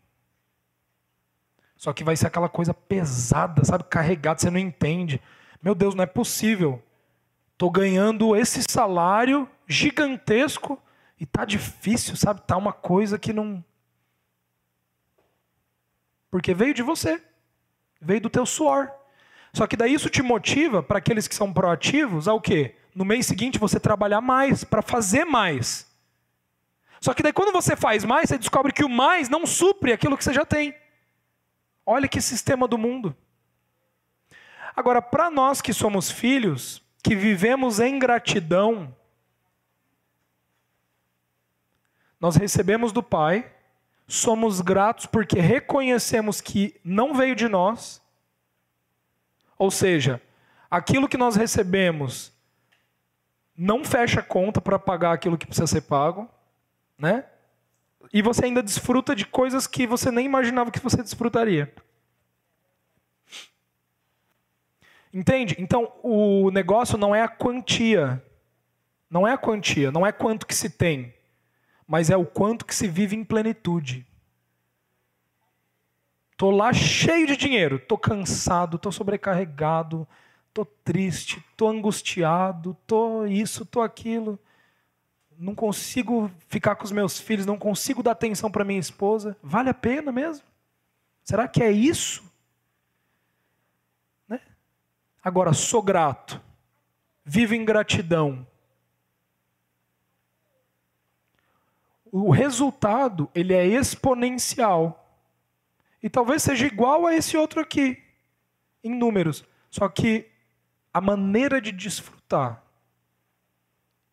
Só que vai ser aquela coisa pesada, sabe? Carregada, você não entende. Meu Deus, não é possível. Estou ganhando esse salário gigantesco e tá difícil, sabe? Tá uma coisa que não Porque veio de você. Veio do teu suor. Só que daí isso te motiva para aqueles que são proativos ao quê? No mês seguinte você trabalhar mais, para fazer mais. Só que daí quando você faz mais, você descobre que o mais não supre aquilo que você já tem. Olha que sistema do mundo. Agora, para nós que somos filhos, que vivemos em gratidão, nós recebemos do Pai, somos gratos porque reconhecemos que não veio de nós, ou seja, aquilo que nós recebemos não fecha conta para pagar aquilo que precisa ser pago, né? E você ainda desfruta de coisas que você nem imaginava que você desfrutaria. Entende? Então, o negócio não é a quantia. Não é a quantia, não é quanto que se tem, mas é o quanto que se vive em plenitude. Tô lá cheio de dinheiro, tô cansado, tô sobrecarregado, tô triste, tô angustiado, tô isso, tô aquilo. Não consigo ficar com os meus filhos, não consigo dar atenção para minha esposa. Vale a pena mesmo? Será que é isso? Né? Agora, sou grato, vivo em gratidão. O resultado, ele é exponencial. E talvez seja igual a esse outro aqui, em números. Só que a maneira de desfrutar,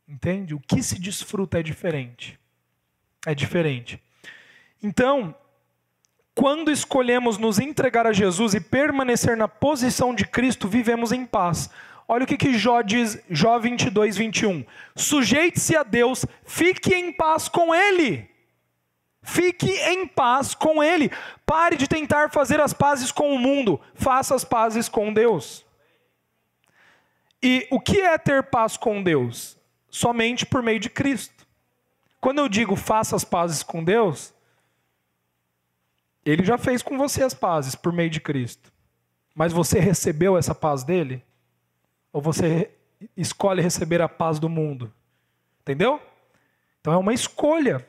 entende? O que se desfruta é diferente. É diferente. Então, quando escolhemos nos entregar a Jesus e permanecer na posição de Cristo, vivemos em paz. Olha o que, que Jó diz, Jó 22, 21. Sujeite-se a Deus, fique em paz com Ele. Fique em paz com Ele. Pare de tentar fazer as pazes com o mundo. Faça as pazes com Deus. E o que é ter paz com Deus? Somente por meio de Cristo. Quando eu digo faça as pazes com Deus, Ele já fez com você as pazes por meio de Cristo. Mas você recebeu essa paz dele? Ou você escolhe receber a paz do mundo? Entendeu? Então é uma escolha.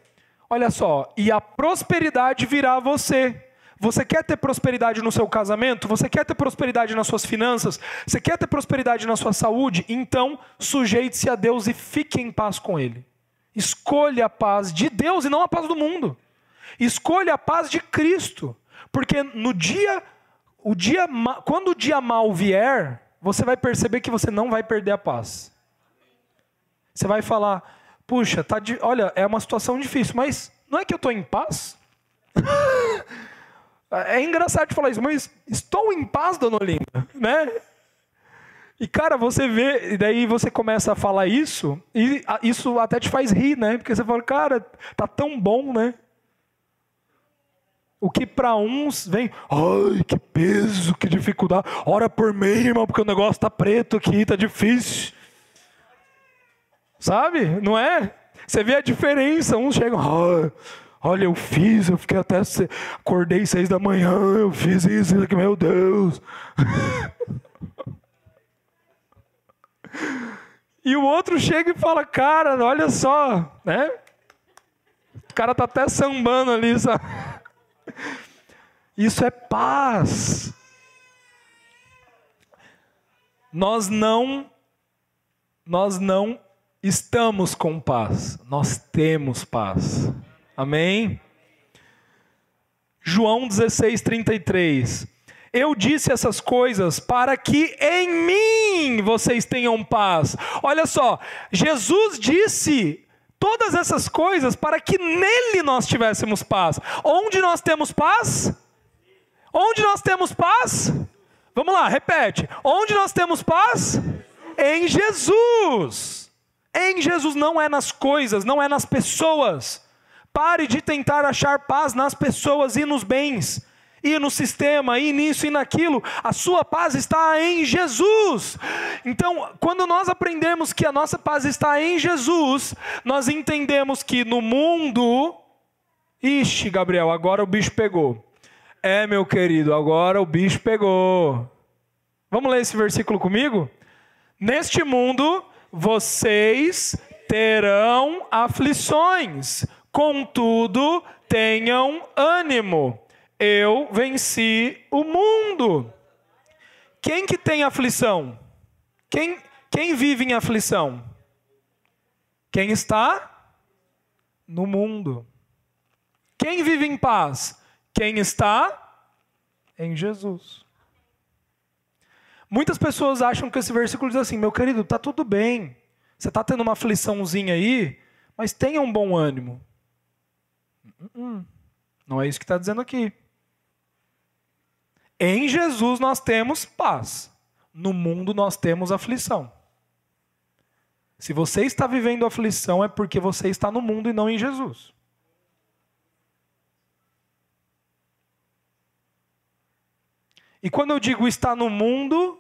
Olha só, e a prosperidade virá a você. Você quer ter prosperidade no seu casamento? Você quer ter prosperidade nas suas finanças? Você quer ter prosperidade na sua saúde? Então, sujeite-se a Deus e fique em paz com Ele. Escolha a paz de Deus e não a paz do mundo. Escolha a paz de Cristo. Porque no dia, o dia, quando o dia mal vier, você vai perceber que você não vai perder a paz. Você vai falar, puxa, tá de, olha, é uma situação difícil, mas não é que eu estou em paz? é engraçado de falar isso, mas estou em paz, dona Olinda, né? E cara, você vê, e daí você começa a falar isso, e isso até te faz rir, né? Porque você fala, cara, tá tão bom, né? O que para uns vem, ai, que peso, que dificuldade. Ora por mim, irmão, porque o negócio tá preto aqui, tá difícil. Sabe? Não é? Você vê a diferença. Uns chegam, oh, olha, eu fiz, eu fiquei até. Acordei seis da manhã, eu fiz isso, isso meu Deus. e o outro chega e fala, cara, olha só, né? O cara tá até sambando ali, sabe? Isso é paz. Nós não nós não estamos com paz, nós temos paz. Amém? João 16, 33. Eu disse essas coisas para que em mim vocês tenham paz. Olha só, Jesus disse todas essas coisas para que nele nós tivéssemos paz. Onde nós temos paz? Onde nós temos paz? Vamos lá, repete. Onde nós temos paz? Em Jesus. Em Jesus não é nas coisas, não é nas pessoas. Pare de tentar achar paz nas pessoas e nos bens, e no sistema, e nisso e naquilo. A sua paz está em Jesus. Então, quando nós aprendemos que a nossa paz está em Jesus, nós entendemos que no mundo. Ixi, Gabriel, agora o bicho pegou. É, meu querido, agora o bicho pegou. Vamos ler esse versículo comigo? Neste mundo vocês terão aflições, contudo, tenham ânimo. Eu venci o mundo. Quem que tem aflição? Quem, quem vive em aflição? Quem está no mundo. Quem vive em paz? Quem está em Jesus. Muitas pessoas acham que esse versículo diz assim: meu querido, tá tudo bem. Você está tendo uma afliçãozinha aí, mas tenha um bom ânimo. Não é isso que está dizendo aqui. Em Jesus nós temos paz. No mundo nós temos aflição. Se você está vivendo aflição, é porque você está no mundo e não em Jesus. E quando eu digo está no mundo,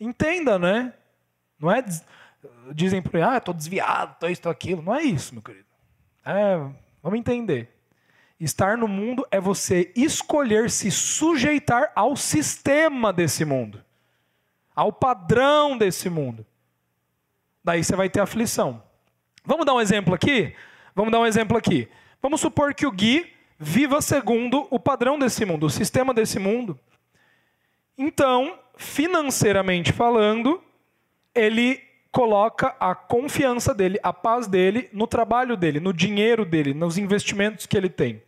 entenda, né? Não é. Dizem por aí, ah, estou desviado, estou isso, estou aquilo. Não é isso, meu querido. É, vamos entender. Estar no mundo é você escolher se sujeitar ao sistema desse mundo, ao padrão desse mundo. Daí você vai ter aflição. Vamos dar um exemplo aqui? Vamos dar um exemplo aqui. Vamos supor que o Gui viva segundo o padrão desse mundo, o sistema desse mundo. Então, financeiramente falando, ele coloca a confiança dele, a paz dele no trabalho dele, no dinheiro dele, nos investimentos que ele tem.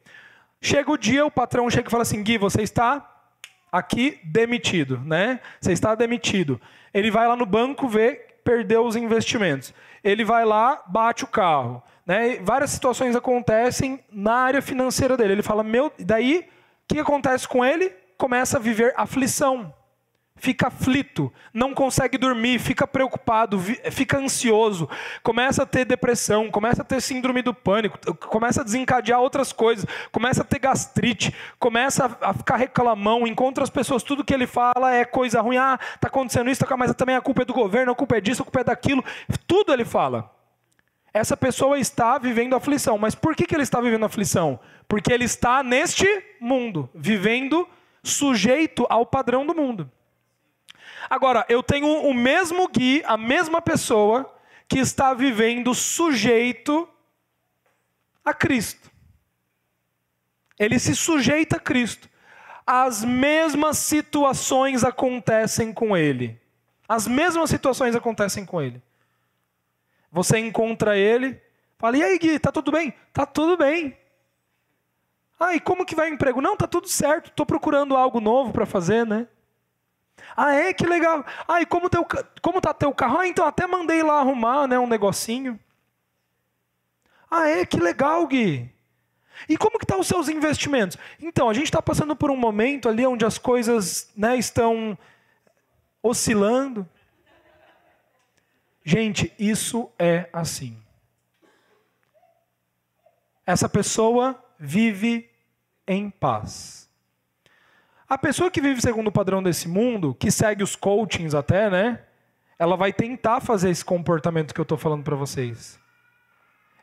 Chega o dia, o patrão chega e fala assim: Gui, você está aqui demitido, né? Você está demitido. Ele vai lá no banco ver, perdeu os investimentos. Ele vai lá, bate o carro. Né? Várias situações acontecem na área financeira dele. Ele fala: Meu, daí, o que acontece com ele? Começa a viver aflição fica aflito, não consegue dormir, fica preocupado, fica ansioso, começa a ter depressão, começa a ter síndrome do pânico, começa a desencadear outras coisas, começa a ter gastrite, começa a ficar reclamão, encontra as pessoas, tudo que ele fala é coisa ruim, ah, tá acontecendo isso, tá, mas também a culpa é do governo, a culpa é disso, a culpa é daquilo, tudo ele fala. Essa pessoa está vivendo aflição, mas por que, que ele está vivendo aflição? Porque ele está neste mundo, vivendo sujeito ao padrão do mundo. Agora, eu tenho o mesmo Gui, a mesma pessoa, que está vivendo sujeito a Cristo. Ele se sujeita a Cristo. As mesmas situações acontecem com ele. As mesmas situações acontecem com ele. Você encontra ele, fala: "E aí, Gui, tá tudo bem?" "Tá tudo bem." "Ah, e como que vai o emprego?" "Não, tá tudo certo. Estou procurando algo novo para fazer, né?" Ah, é? Que legal. Ah, e como, teu, como tá teu carro? Ah, então até mandei lá arrumar né, um negocinho. Ah, é? Que legal, Gui. E como que estão tá os seus investimentos? Então, a gente está passando por um momento ali onde as coisas né, estão oscilando. Gente, isso é assim. Essa pessoa vive em paz. A pessoa que vive segundo o padrão desse mundo, que segue os coachings até, né? Ela vai tentar fazer esse comportamento que eu estou falando para vocês.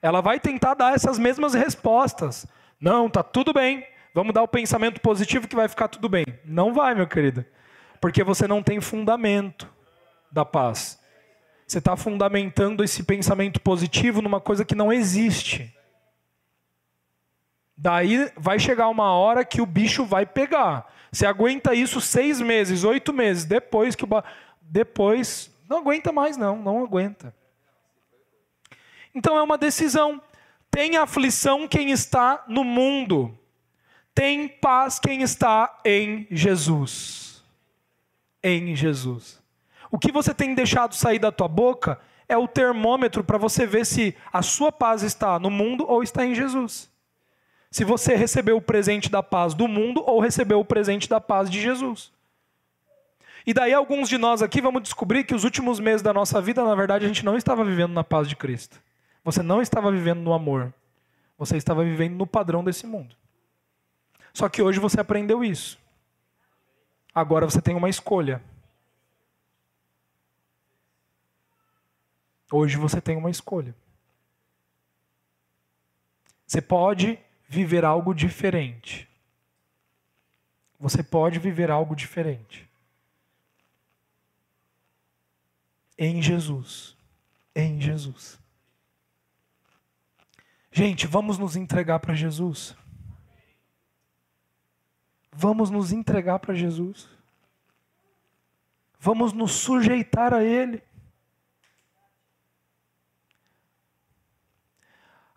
Ela vai tentar dar essas mesmas respostas. Não, tá tudo bem. Vamos dar o pensamento positivo que vai ficar tudo bem. Não vai, meu querido. Porque você não tem fundamento da paz. Você está fundamentando esse pensamento positivo numa coisa que não existe. Daí vai chegar uma hora que o bicho vai pegar. Você aguenta isso seis meses, oito meses, depois que o. Ba... Depois. Não aguenta mais, não, não aguenta. Então é uma decisão. Tem aflição quem está no mundo, tem paz quem está em Jesus. Em Jesus. O que você tem deixado sair da tua boca é o termômetro para você ver se a sua paz está no mundo ou está em Jesus se você recebeu o presente da paz do mundo ou recebeu o presente da paz de Jesus. E daí alguns de nós aqui vamos descobrir que os últimos meses da nossa vida, na verdade, a gente não estava vivendo na paz de Cristo. Você não estava vivendo no amor. Você estava vivendo no padrão desse mundo. Só que hoje você aprendeu isso. Agora você tem uma escolha. Hoje você tem uma escolha. Você pode viver algo diferente. Você pode viver algo diferente. Em Jesus. Em Jesus. Gente, vamos nos entregar para Jesus. Vamos nos entregar para Jesus. Vamos nos sujeitar a Ele.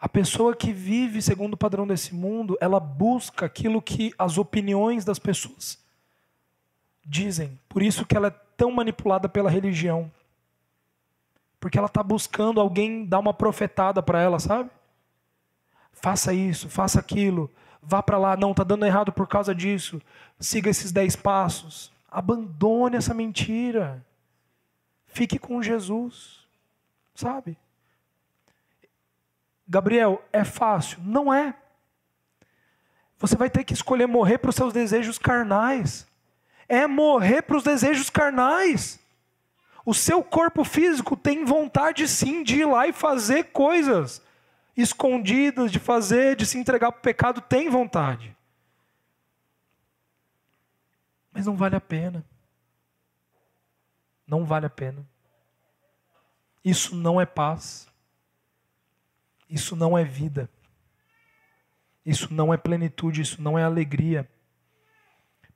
A pessoa que vive segundo o padrão desse mundo, ela busca aquilo que as opiniões das pessoas dizem. Por isso que ela é tão manipulada pela religião. Porque ela está buscando alguém dar uma profetada para ela, sabe? Faça isso, faça aquilo, vá para lá, não, está dando errado por causa disso. Siga esses dez passos. Abandone essa mentira. Fique com Jesus, sabe? Gabriel, é fácil? Não é. Você vai ter que escolher morrer para os seus desejos carnais. É morrer para os desejos carnais. O seu corpo físico tem vontade sim de ir lá e fazer coisas escondidas, de fazer, de se entregar para o pecado, tem vontade. Mas não vale a pena. Não vale a pena. Isso não é paz. Isso não é vida. Isso não é plenitude, isso não é alegria.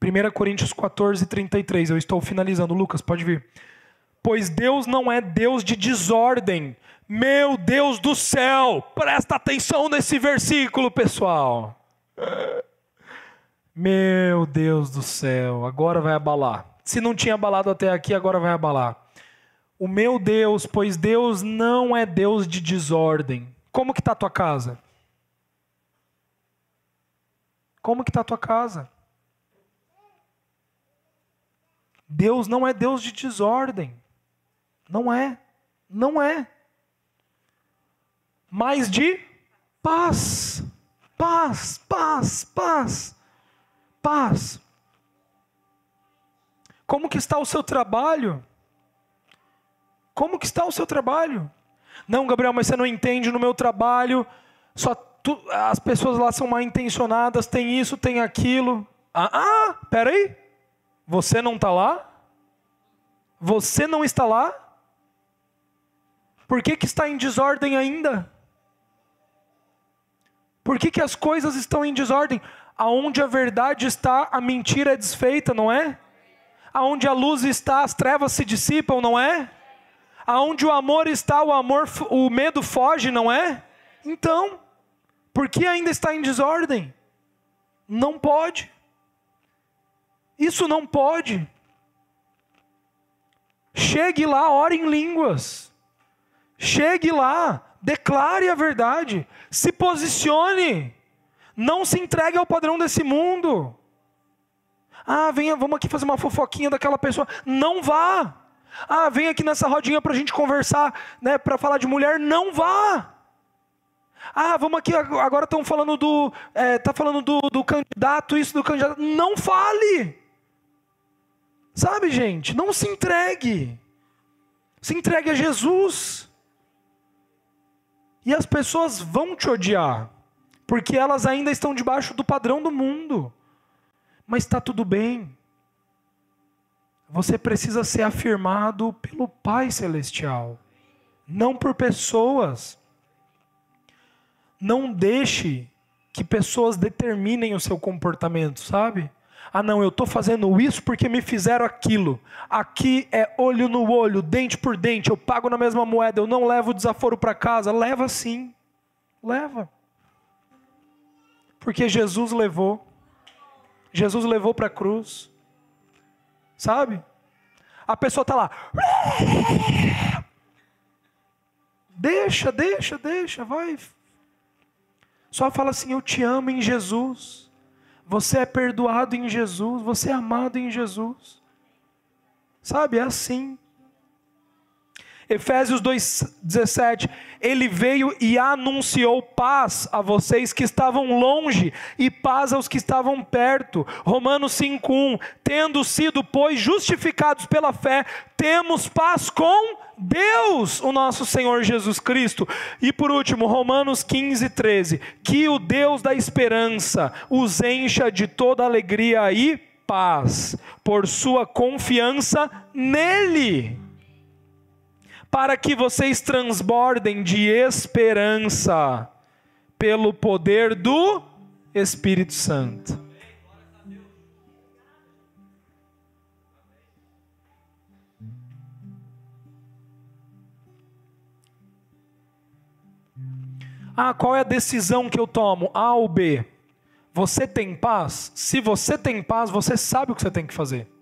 1 Coríntios 14, 33, eu estou finalizando. Lucas, pode vir. Pois Deus não é Deus de desordem. Meu Deus do céu, presta atenção nesse versículo, pessoal. Meu Deus do céu, agora vai abalar. Se não tinha abalado até aqui, agora vai abalar. O meu Deus, pois Deus não é Deus de desordem. Como que está a tua casa? Como que está a tua casa? Deus não é Deus de desordem. Não é. Não é. Mas de paz. Paz, paz, paz. Paz. Como que está o seu trabalho? Como que está o seu trabalho? Não, Gabriel, mas você não entende no meu trabalho, só tu, as pessoas lá são mal intencionadas, tem isso, tem aquilo. Ah, ah peraí. Você não está lá? Você não está lá? Por que, que está em desordem ainda? Por que, que as coisas estão em desordem? Aonde a verdade está, a mentira é desfeita, não é? Aonde a luz está, as trevas se dissipam, não é? Aonde o amor está, o amor, o medo foge, não é? Então, por que ainda está em desordem? Não pode. Isso não pode. Chegue lá, ore em línguas. Chegue lá, declare a verdade. Se posicione. Não se entregue ao padrão desse mundo. Ah, venha, vamos aqui fazer uma fofoquinha daquela pessoa. Não vá. Ah, vem aqui nessa rodinha para a gente conversar, né, para falar de mulher. Não vá. Ah, vamos aqui, agora estão falando do. É, tá falando do, do candidato, isso do candidato. Não fale. Sabe, gente? Não se entregue. Se entregue a Jesus. E as pessoas vão te odiar, porque elas ainda estão debaixo do padrão do mundo. Mas está tudo bem. Você precisa ser afirmado pelo Pai Celestial, não por pessoas. Não deixe que pessoas determinem o seu comportamento, sabe? Ah, não, eu estou fazendo isso porque me fizeram aquilo. Aqui é olho no olho, dente por dente, eu pago na mesma moeda, eu não levo o desaforo para casa. Leva sim, leva. Porque Jesus levou. Jesus levou para a cruz. Sabe? A pessoa está lá. Deixa, deixa, deixa, vai. Só fala assim: Eu te amo em Jesus. Você é perdoado em Jesus. Você é amado em Jesus. Sabe? É assim. Efésios 2,17: Ele veio e anunciou paz a vocês que estavam longe e paz aos que estavam perto. Romanos 5,1: Tendo sido, pois, justificados pela fé, temos paz com Deus, o nosso Senhor Jesus Cristo. E por último, Romanos 15, 13: Que o Deus da esperança os encha de toda alegria e paz, por sua confiança nele para que vocês transbordem de esperança pelo poder do Espírito Santo. Ah, qual é a decisão que eu tomo? A ou B? Você tem paz? Se você tem paz, você sabe o que você tem que fazer.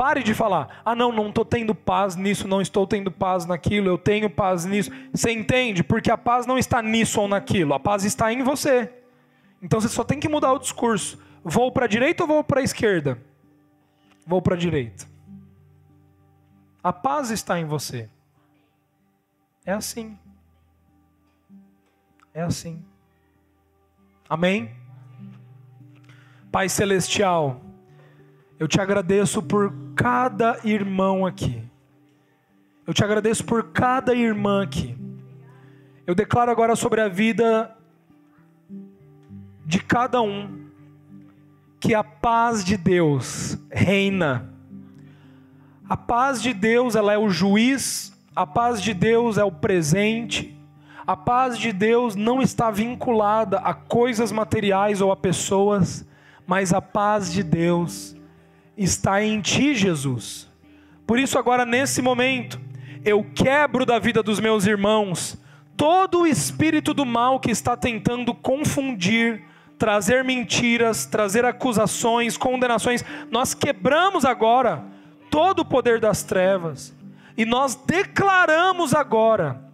Pare de falar, ah, não, não estou tendo paz nisso, não estou tendo paz naquilo, eu tenho paz nisso. Você entende? Porque a paz não está nisso ou naquilo, a paz está em você. Então você só tem que mudar o discurso. Vou para a direita ou vou para a esquerda? Vou para a direita. A paz está em você. É assim. É assim. Amém? Pai Celestial, eu te agradeço por cada irmão aqui. Eu te agradeço por cada irmã aqui. Eu declaro agora sobre a vida de cada um que a paz de Deus reina. A paz de Deus, ela é o juiz, a paz de Deus é o presente. A paz de Deus não está vinculada a coisas materiais ou a pessoas, mas a paz de Deus está em ti, Jesus. Por isso, agora nesse momento, eu quebro da vida dos meus irmãos todo o espírito do mal que está tentando confundir, trazer mentiras, trazer acusações, condenações. Nós quebramos agora todo o poder das trevas e nós declaramos agora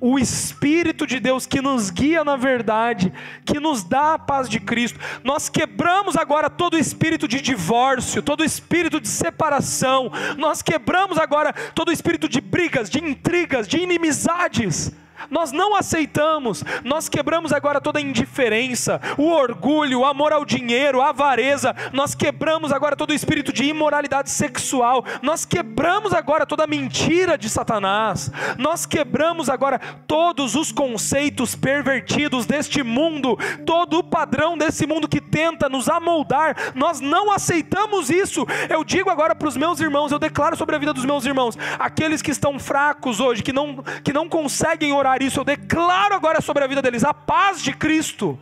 o Espírito de Deus que nos guia na verdade, que nos dá a paz de Cristo. Nós quebramos agora todo o espírito de divórcio, todo espírito de separação, nós quebramos agora todo o espírito de brigas, de intrigas, de inimizades nós não aceitamos, nós quebramos agora toda a indiferença, o orgulho, o amor ao dinheiro, a avareza, nós quebramos agora todo o espírito de imoralidade sexual, nós quebramos agora toda a mentira de Satanás, nós quebramos agora todos os conceitos pervertidos deste mundo, todo o padrão desse mundo que tenta nos amoldar, nós não aceitamos isso. Eu digo agora para os meus irmãos, eu declaro sobre a vida dos meus irmãos, aqueles que estão fracos hoje, que não, que não conseguem orar isso, eu declaro agora sobre a vida deles a paz de Cristo,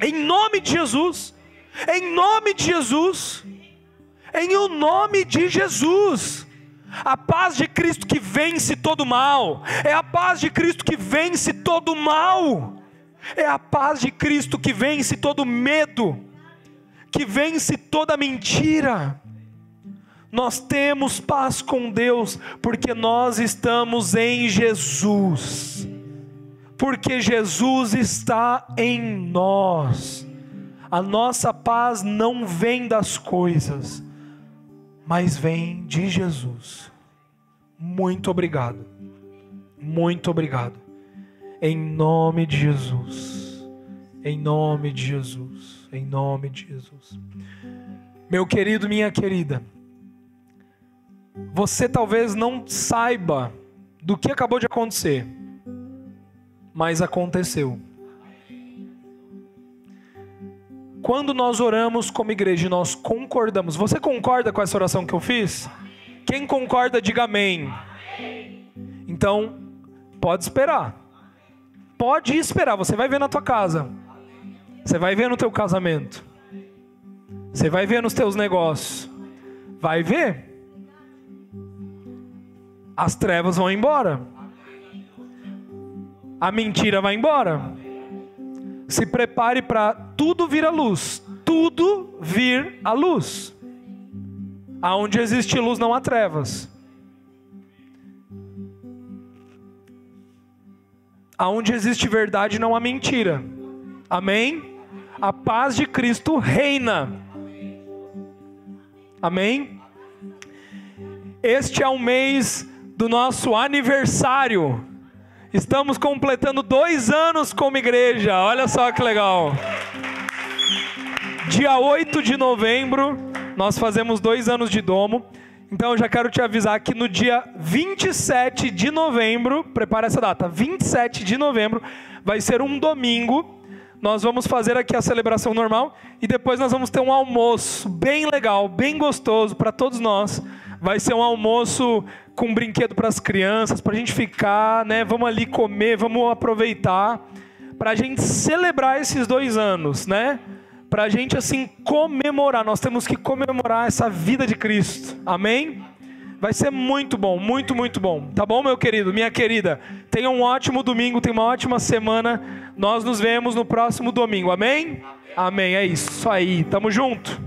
em nome de Jesus, em nome de Jesus, em o nome de Jesus. A paz de Cristo que vence todo mal, é a paz de Cristo que vence todo mal, é a paz de Cristo que vence todo medo, que vence toda mentira. Nós temos paz com Deus porque nós estamos em Jesus porque Jesus está em nós. A nossa paz não vem das coisas, mas vem de Jesus. Muito obrigado. Muito obrigado. Em nome de Jesus. Em nome de Jesus. Em nome de Jesus. Meu querido, minha querida, você talvez não saiba do que acabou de acontecer mas aconteceu. Quando nós oramos como igreja, nós concordamos. Você concorda com essa oração que eu fiz? Quem concorda, diga amém. Então, pode esperar. Pode esperar, você vai ver na tua casa. Você vai ver no teu casamento. Você vai ver nos teus negócios. Vai ver. As trevas vão embora a mentira vai embora. Se prepare para tudo vir à luz. Tudo vir à luz. Aonde existe luz não há trevas. Aonde existe verdade não há mentira. Amém? A paz de Cristo reina. Amém? Este é o mês do nosso aniversário. Estamos completando dois anos como igreja. Olha só que legal. Dia 8 de novembro, nós fazemos dois anos de domo. Então eu já quero te avisar que no dia 27 de novembro, prepara essa data, 27 de novembro, vai ser um domingo. Nós vamos fazer aqui a celebração normal e depois nós vamos ter um almoço bem legal, bem gostoso para todos nós. Vai ser um almoço com brinquedo para as crianças, para a gente ficar, né? Vamos ali comer, vamos aproveitar, para a gente celebrar esses dois anos, né? Para a gente assim comemorar. Nós temos que comemorar essa vida de Cristo. Amém? Vai ser muito bom, muito, muito bom. Tá bom, meu querido, minha querida? Tenha um ótimo domingo, tenha uma ótima semana. Nós nos vemos no próximo domingo. Amém? Amém. Amém. É isso aí. Tamo junto.